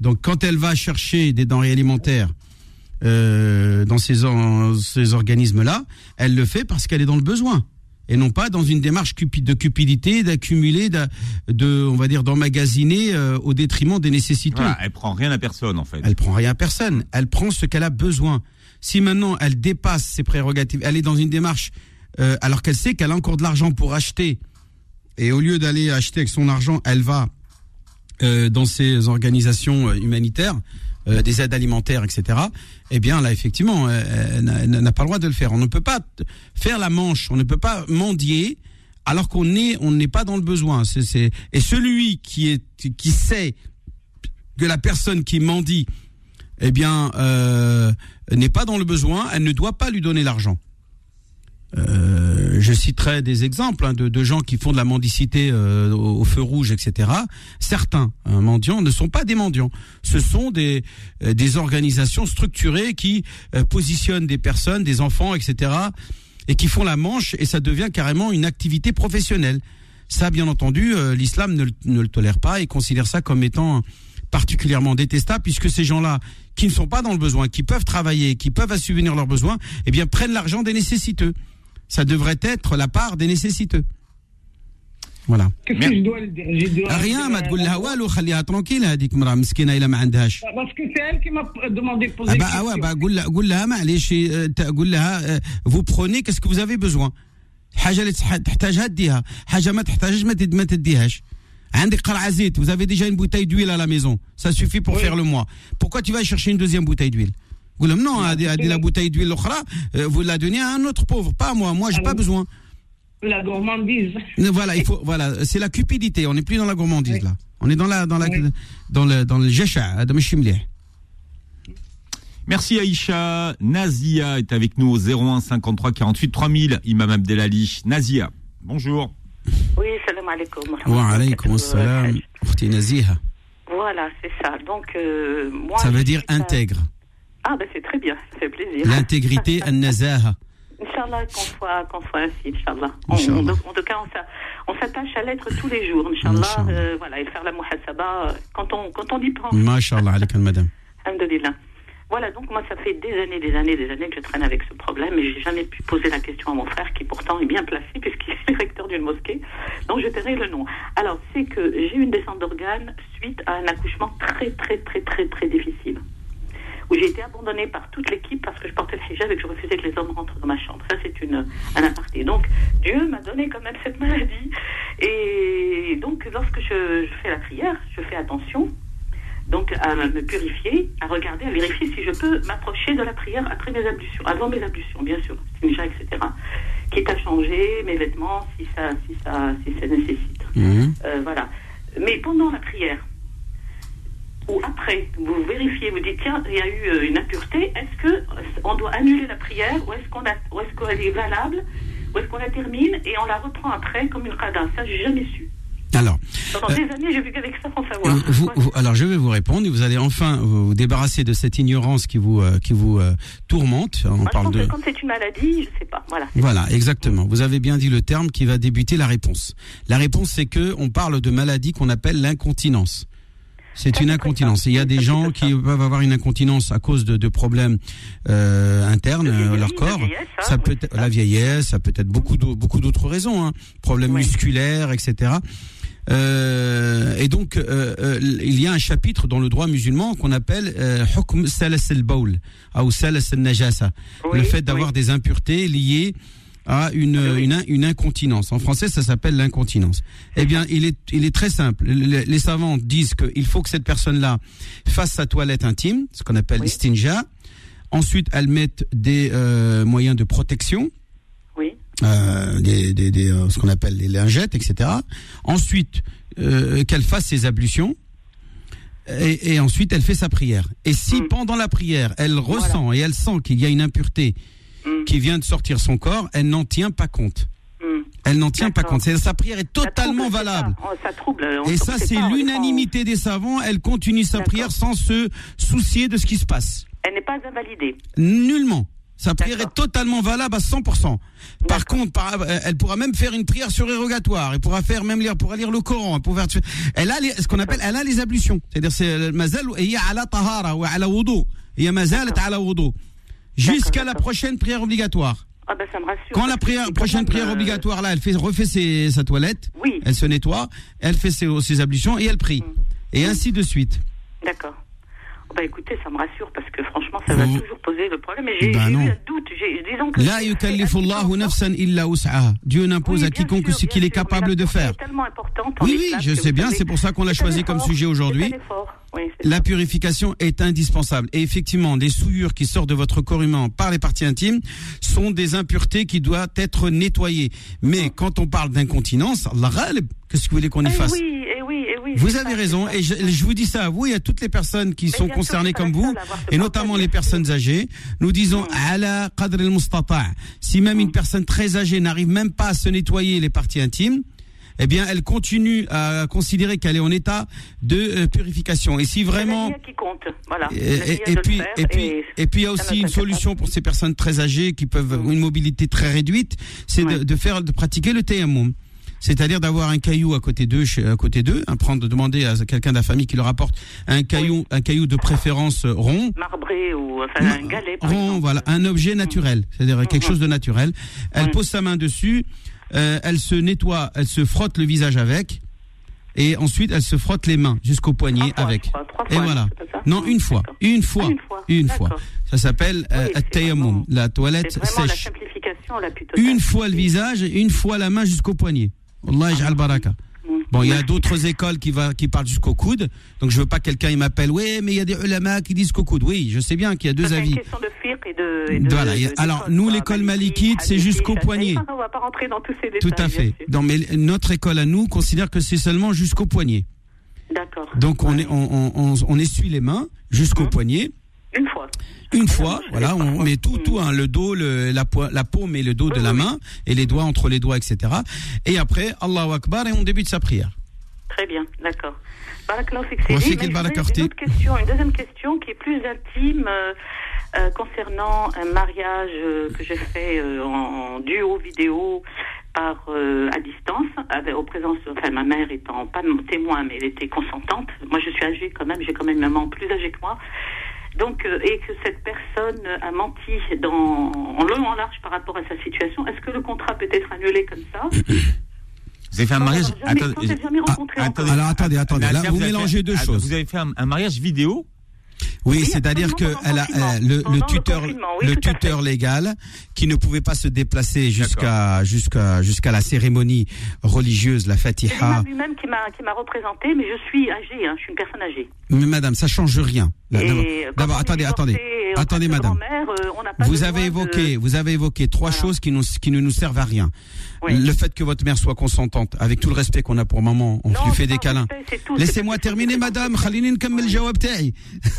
Speaker 3: Donc quand elle va chercher des denrées alimentaires euh, dans ces, ces organismes-là, elle le fait parce qu'elle est dans le besoin et non pas dans une démarche de cupidité, d'accumuler, de, de, on va dire, d'emmagasiner euh, au détriment des nécessités.
Speaker 2: Voilà, elle prend rien à personne en fait.
Speaker 3: Elle prend rien à personne. Elle prend ce qu'elle a besoin. Si maintenant elle dépasse ses prérogatives, elle est dans une démarche euh, alors qu'elle sait qu'elle a encore de l'argent pour acheter, et au lieu d'aller acheter avec son argent, elle va euh, dans ces organisations humanitaires, euh, des aides alimentaires, etc. Eh bien là, effectivement, euh, elle n'a- elle n'a pas le droit de le faire. On ne peut pas faire la manche. On ne peut pas mendier alors qu'on est, on n'est pas dans le besoin. Et celui qui est, qui sait que la personne qui mendie, eh bien, euh, n'est pas dans le besoin, elle ne doit pas lui donner l'argent. Euh, je citerai des exemples hein, de, gens qui font de la mendicité euh, au, feu rouge, etc. Certains hein, mendiants ne sont pas des mendiants. Ce sont des, euh, des organisations structurées qui positionnent des personnes, des enfants, etc. et qui font la manche et ça devient carrément une activité professionnelle. Ça, bien entendu, l'islam ne, ne, le tolère pas et considère ça comme étant particulièrement détestable puisque ces gens-là qui ne sont pas dans le besoin, qui peuvent travailler, qui peuvent assubvenir leurs besoins, eh bien prennent l'argent des nécessiteux ça devrait être la part des nécessiteux. Voilà.
Speaker 4: Qu'est-ce que je dois le dire je dois
Speaker 3: Rien, ما تقول لها والو خليها ترونكيل هذيك المراه مسكينه الا ما عندهاش.
Speaker 4: Parce que c'est elle qui m'a demandé de poser
Speaker 3: ah bah, ah ouais, bah قول لها قول لها معليش قول لها vous prenez qu'est-ce que vous avez besoin حاجه اللي تحتاجها تديها حاجه ما تحتاجش ما تديهاش عندك قرعه زيت vous avez déjà une bouteille d'huile à la maison ça suffit pour oui. faire le mois pourquoi tu vas chercher une deuxième bouteille d'huile Non, a la bouteille d'huile euh, vous la donnez à un autre pauvre, pas à moi. Moi, j'ai pas besoin.
Speaker 4: La gourmandise.
Speaker 3: Voilà, il faut, voilà, c'est la cupidité. On n'est plus dans la gourmandise là. On est dans la, dans la, dans le, dans le de
Speaker 2: Merci Aïcha. Nazia est avec nous au 01 53 48 3000. Imam Abdelali. Nazia, bonjour.
Speaker 5: Oui, salam alaikum.
Speaker 3: Wa alaikum salam. Nazia.
Speaker 5: Voilà, c'est ça. Donc, euh, moi.
Speaker 3: Ça veut dire intègre.
Speaker 5: Ah, ben c'est très bien, ça fait plaisir.
Speaker 3: L'intégrité, [laughs] An-Nazaha.
Speaker 5: Inch'Allah, qu'on soit, qu'on soit ainsi, Inch'Allah. en tout cas, on s'attache à l'être tous les jours, Inch'Allah. Euh, voilà, et faire la muhasaba quand on, quand on y pense.
Speaker 3: Masha'Allah, alaikum, madame.
Speaker 5: Alhamdulillah. Voilà, donc moi, ça fait des années, des années, des années que je traîne avec ce problème et j'ai jamais pu poser la question à mon frère qui pourtant est bien placé puisqu'il est recteur d'une mosquée. Donc je tairai le nom. Alors, c'est que j'ai eu une descente d'organes suite à un accouchement très, très, très, très, très difficile où j'ai été abandonnée par toute l'équipe parce que je portais le hijab et que je refusais que les hommes rentrent dans ma chambre. Ça, c'est une, un aparté. Donc, Dieu m'a donné quand même cette maladie. Et donc, lorsque je, fais la prière, je fais attention donc à me purifier, à regarder, à vérifier si je peux m'approcher de la prière après mes ablutions, avant mes ablutions, bien sûr, déjà, etc. Quitte à changer mes vêtements si ça, si ça, si ça nécessite. Mmh. Euh, voilà. Mais pendant la prière, ou après, vous vérifiez, vous dites tiens, il y a eu euh, une impureté, est-ce que on doit annuler la prière ou est-ce qu'on est-ce qu'elle est valable ou est-ce qu'on la termine et on la reprend après comme une qada Ça, j'ai jamais su.
Speaker 3: Alors,
Speaker 5: pendant des années, j'ai vécu avec ça sans savoir. Euh,
Speaker 3: alors, je vais vous répondre. Vous allez enfin vous débarrasser de cette ignorance qui vous euh, qui vous tourmente.
Speaker 5: On parle de. Quand c'est une maladie, je sais pas. Voilà.
Speaker 3: Voilà, exactement. Vous avez bien dit le terme qui va débuter la réponse. La réponse, c'est que on parle de maladie qu'on appelle l'incontinence. C'est une incontinence. Il y a des gens qui peuvent avoir une incontinence à cause de, de problèmes euh, internes à leur corps.
Speaker 5: Hein,
Speaker 3: ça peut être la vieillesse, ça peut être beaucoup beaucoup d'autres raisons, hein. problèmes musculaires, etc. Euh, et donc, euh, euh, il y a un chapitre dans le droit musulman qu'on appelle hukm salas al-bawl ou salas al-najasa, le fait d'avoir des impuretés liées à une, une, une, incontinence. En français, ça s'appelle l'incontinence. Eh bien, il est, il est très simple. Les, savants disent qu'il faut que cette personne-là fasse sa toilette intime, ce qu'on appelle oui. Ensuite, elle mette des euh, moyens de protection.
Speaker 5: Oui.
Speaker 3: Euh, des, des, des euh, ce qu'on appelle les lingettes, etc. Ensuite, euh, qu'elle fasse ses ablutions. Et, et, ensuite, elle fait sa prière. Et si mm. pendant la prière, elle ressent et elle sent qu'il y a une impureté Mm. qui vient de sortir son corps, elle n'en tient pas compte. Mm. Elle n'en tient pas compte. Sa prière est totalement valable.
Speaker 5: Ça. trouble.
Speaker 3: Et ça, c'est l'unanimité des savants. Elle continue sa prière sans se soucier de ce qui se passe.
Speaker 5: Elle n'est pas invalidée.
Speaker 3: Nullement. Sa prière est totalement valable à 100%. Par contre, elle pourra même faire une prière surérogatoire. Elle pourra faire même lire, pourra lire le Coran. Elle, pourra, elle a les, ce qu'on appelle, elle a les ablutions. C'est-à-dire, c'est mazal, il y a ala tahara ou ala wudu. Il y a mazal, ala wudu jusqu'à la prochaine prière obligatoire.
Speaker 5: Ah ben ça me rassure.
Speaker 3: Quand la prière, prochaine prière obligatoire là, elle fait refait ses, sa toilette,
Speaker 5: oui.
Speaker 3: elle se nettoie, elle fait ses, ses ablutions et elle prie. Mm. Et ainsi de suite.
Speaker 5: D'accord. Bah écoutez, ça me rassure parce que franchement, ça va toujours poser le problème. Mais j'ai
Speaker 3: Bah
Speaker 5: j'ai eu un doute. Disons que
Speaker 3: La yukallifullahu nafsan illa wus'aha. Dieu n'impose
Speaker 5: Oui,
Speaker 3: à quiconque ce qu'il est capable de faire.
Speaker 5: est tellement importante en
Speaker 3: Oui, oui, je sais bien, c'est pour ça qu'on l'a
Speaker 5: c'est
Speaker 3: choisi comme sujet
Speaker 5: c'est
Speaker 3: aujourd'hui.
Speaker 5: Oui,
Speaker 3: La purification est indispensable. Et effectivement, des souillures qui sortent de votre corps humain par les parties intimes sont des impuretés qui doivent être nettoyées. Mais quand on parle d'incontinence, Allah qu'est-ce que vous voulez qu'on y
Speaker 5: Eh
Speaker 3: fasse
Speaker 5: oui, eh oui, eh oui,
Speaker 3: Vous avez
Speaker 5: ça,
Speaker 3: raison, et je, je vous dis ça à vous et à toutes les personnes qui sont concernées comme vous, et notamment les personnes âgées. Nous disons, ala qadr al mustata'. Si même une personne très âgée n'arrive même pas à se nettoyer les parties intimes, eh bien, elle continue à considérer qu'elle est en état de euh, purification. Et si vraiment
Speaker 5: qui compte, voilà.
Speaker 3: et, puis,
Speaker 5: faire
Speaker 3: et puis,
Speaker 5: et-
Speaker 3: et puis il y a aussi
Speaker 5: ne
Speaker 3: une solution pour ces personnes très âgées qui peuvent
Speaker 5: Mm.
Speaker 3: une mobilité très réduite, c'est de,
Speaker 5: Ouais.
Speaker 3: de faire, de pratiquer le tayammum. C'est-à-dire d'avoir un caillou à côté d'eux, à côté d'eux, hein, prendre, de demander à quelqu'un de la famille qui leur apporte un caillou, un caillou de préférence euh, rond,
Speaker 5: marbré ou enfin un galet. par
Speaker 3: rond,
Speaker 5: exemple.
Speaker 3: voilà, un objet naturel, c'est-à-dire quelque
Speaker 5: Mhm.
Speaker 3: chose de naturel. Elle
Speaker 5: Ouais.
Speaker 3: pose sa main dessus, euh, elle se nettoie, elle se frotte le visage avec, et ensuite elle se frotte les mains jusqu'au poignet
Speaker 5: Trois
Speaker 3: avec. Et voilà. Non, une fois, une fois,
Speaker 5: Ah, une fois.
Speaker 3: une fois.
Speaker 5: D'accord.
Speaker 3: Ça s'appelle euh,
Speaker 5: Oui, vraiment-
Speaker 3: la toilette
Speaker 5: la
Speaker 3: sèche.
Speaker 5: simplification la plus totale.
Speaker 3: Une fois le visage, et une fois la main jusqu'au poignet. Allah yaj'al baraka. Bon, il y a d'autres écoles qui va qui parlent jusqu'au coude. Donc je veux pas que quelqu'un il m'appelle. Ouais, mais il y a des ulama qui disent qu'au coude. Oui, je sais bien qu'il y a deux
Speaker 5: Ça, c'est
Speaker 3: avis.
Speaker 5: une question de fiqh et de. et de-
Speaker 3: Voilà,
Speaker 5: de-
Speaker 3: alors, nous, l'école
Speaker 5: Maliki,
Speaker 3: malikite, c'est jusqu'au poignet.
Speaker 5: On va pas rentrer dans tous ces détails.
Speaker 3: Tout à fait. Non, mais notre école à nous considère que c'est seulement jusqu'au poignet.
Speaker 5: D'accord.
Speaker 3: Donc on
Speaker 5: Ouais.
Speaker 3: est on, on, on, essuie les mains jusqu'au
Speaker 5: Mhm.
Speaker 3: poignet.
Speaker 5: Une fois.
Speaker 3: Voilà, on met tout, tout, hein, le dos, le, la, la paume et le dos de la main, et les doigts entre les doigts, etc. Et après, Allahu Akbar, et on débute sa prière.
Speaker 5: Très bien, d'accord. Une question, une deuxième question qui est plus intime euh, euh, concernant un mariage euh, que j'ai fait en, en duo vidéo par à distance, avec, aux présences, enfin ma mère étant pas témoin, mais elle était consentante. Moi, je suis âgée quand même, j'ai quand même une maman plus âgée que moi. Donc, euh, et que cette personne a menti dans, en long et en large par rapport à sa situation, est-ce que le contrat peut être annulé comme ça
Speaker 2: Vous avez fait un mariage.
Speaker 5: jamais-
Speaker 2: Attendez,
Speaker 5: jamais
Speaker 3: Ah,
Speaker 5: rencontré
Speaker 2: attendez.
Speaker 3: Alors attendez, attendez, là vous mélangez
Speaker 2: fait-
Speaker 3: deux choses.
Speaker 2: Vous avez fait un, un mariage vidéo
Speaker 3: Oui,
Speaker 5: Oui,
Speaker 3: c'est-à-dire que
Speaker 5: absolument,
Speaker 3: elle a,
Speaker 5: pendant le
Speaker 3: euh, le, tuteur,
Speaker 5: le oui,
Speaker 3: tuteur légal, qui ne pouvait pas se déplacer jusqu'à jusqu'à jusqu'à la cérémonie religieuse, la
Speaker 5: C'est
Speaker 3: Fatiha.
Speaker 5: l'imam lui-même qui m'a qui m'a représenté, mais je suis âgée, hein, je suis une personne âgée.
Speaker 3: Mais madame, ça change rien.
Speaker 5: Euh,
Speaker 3: d'abord, attendez, attendez. Attendez, madame. Vous avez évoqué, vous avez évoqué trois choses qui nous, qui ne nous servent à rien.
Speaker 5: Oui.
Speaker 3: Le fait que votre mère soit consentante, avec tout le respect qu'on a pour maman, on lui fait des câlins. Laissez-moi terminer, madame.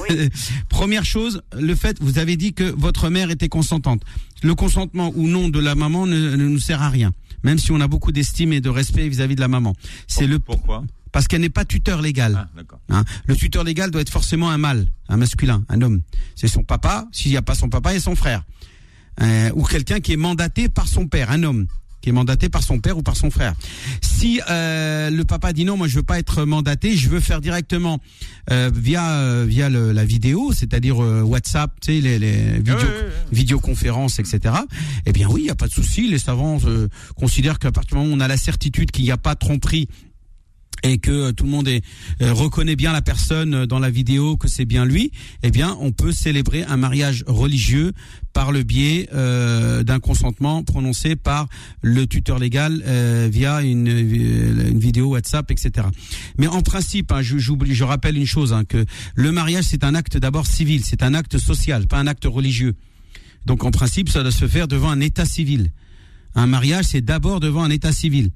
Speaker 5: Oui. [laughs]
Speaker 3: Première chose, le fait, vous avez dit que votre mère était consentante. Le consentement ou non de la maman ne, nous sert à rien même si on a beaucoup d'estime et de respect vis-à-vis de la maman. C'est le
Speaker 2: pourquoi?
Speaker 3: Parce qu'elle n'est pas tuteur légal.
Speaker 2: Ah.
Speaker 3: Hein. Le tuteur légal doit être forcément un mâle, un masculin, un homme. C'est son papa. S'il n'y a pas son papa, et son frère. Euh, ou quelqu'un qui est mandaté par son père, un homme qui est mandaté par son père ou par son frère. Si euh, le papa dit non, moi je veux pas être mandaté, je veux faire directement euh, via euh, via le- la vidéo, c'est-à-dire euh, WhatsApp, tu sais les, les vidéoconférences, etc. Eh bien oui, il y a pas de souci. Les savants euh, considèrent qu'à partir du moment où on a la certitude qu'il n'y a pas de tromperie et que euh, tout le monde est, euh, reconnaît bien la personne euh, dans la vidéo, que c'est bien lui, eh bien, on peut célébrer un mariage religieux par le biais euh, d'un consentement prononcé par le tuteur légal euh, via une, une vidéo WhatsApp, etc. Mais en principe, hein, je, je rappelle une chose, hein, que le mariage c'est un acte d'abord civil, c'est un acte social, pas un acte religieux. Donc en principe, ça doit se faire devant un état civil. Un mariage, c'est d'abord devant un état civil.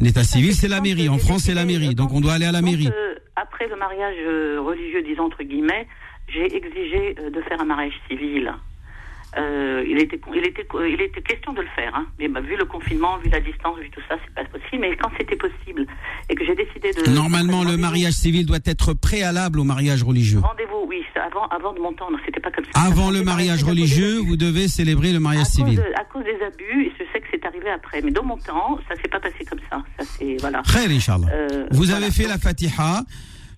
Speaker 3: Un état civil, c'est la mairie. En France, c'est la mairie. Donc on doit aller à la mairie.
Speaker 5: euh, après le mariage euh, religieux, disons entre guillemets, j'ai exigé euh, de faire un mariage civil. Euh, il, était, il, était, il était question de le faire, hein. mais bah, vu le confinement, vu la distance, vu tout ça, c'est pas possible. Mais quand c'était possible et que j'ai décidé de.
Speaker 3: Normalement, le mariage civil doit être préalable au mariage religieux.
Speaker 5: Rendez-vous, oui, avant, avant de mon temps, non, c'était pas comme ça.
Speaker 3: Avant le mariage religieux, vous devez célébrer le mariage
Speaker 5: à
Speaker 3: civil.
Speaker 5: Cause de- à cause des abus, et je sais que c'est arrivé après. Mais dans mon temps, ça s'est pas passé comme ça. Ça voilà.
Speaker 3: Très Inch'Allah.
Speaker 5: Euh,
Speaker 3: Vous
Speaker 5: voilà.
Speaker 3: avez fait la Fatiha.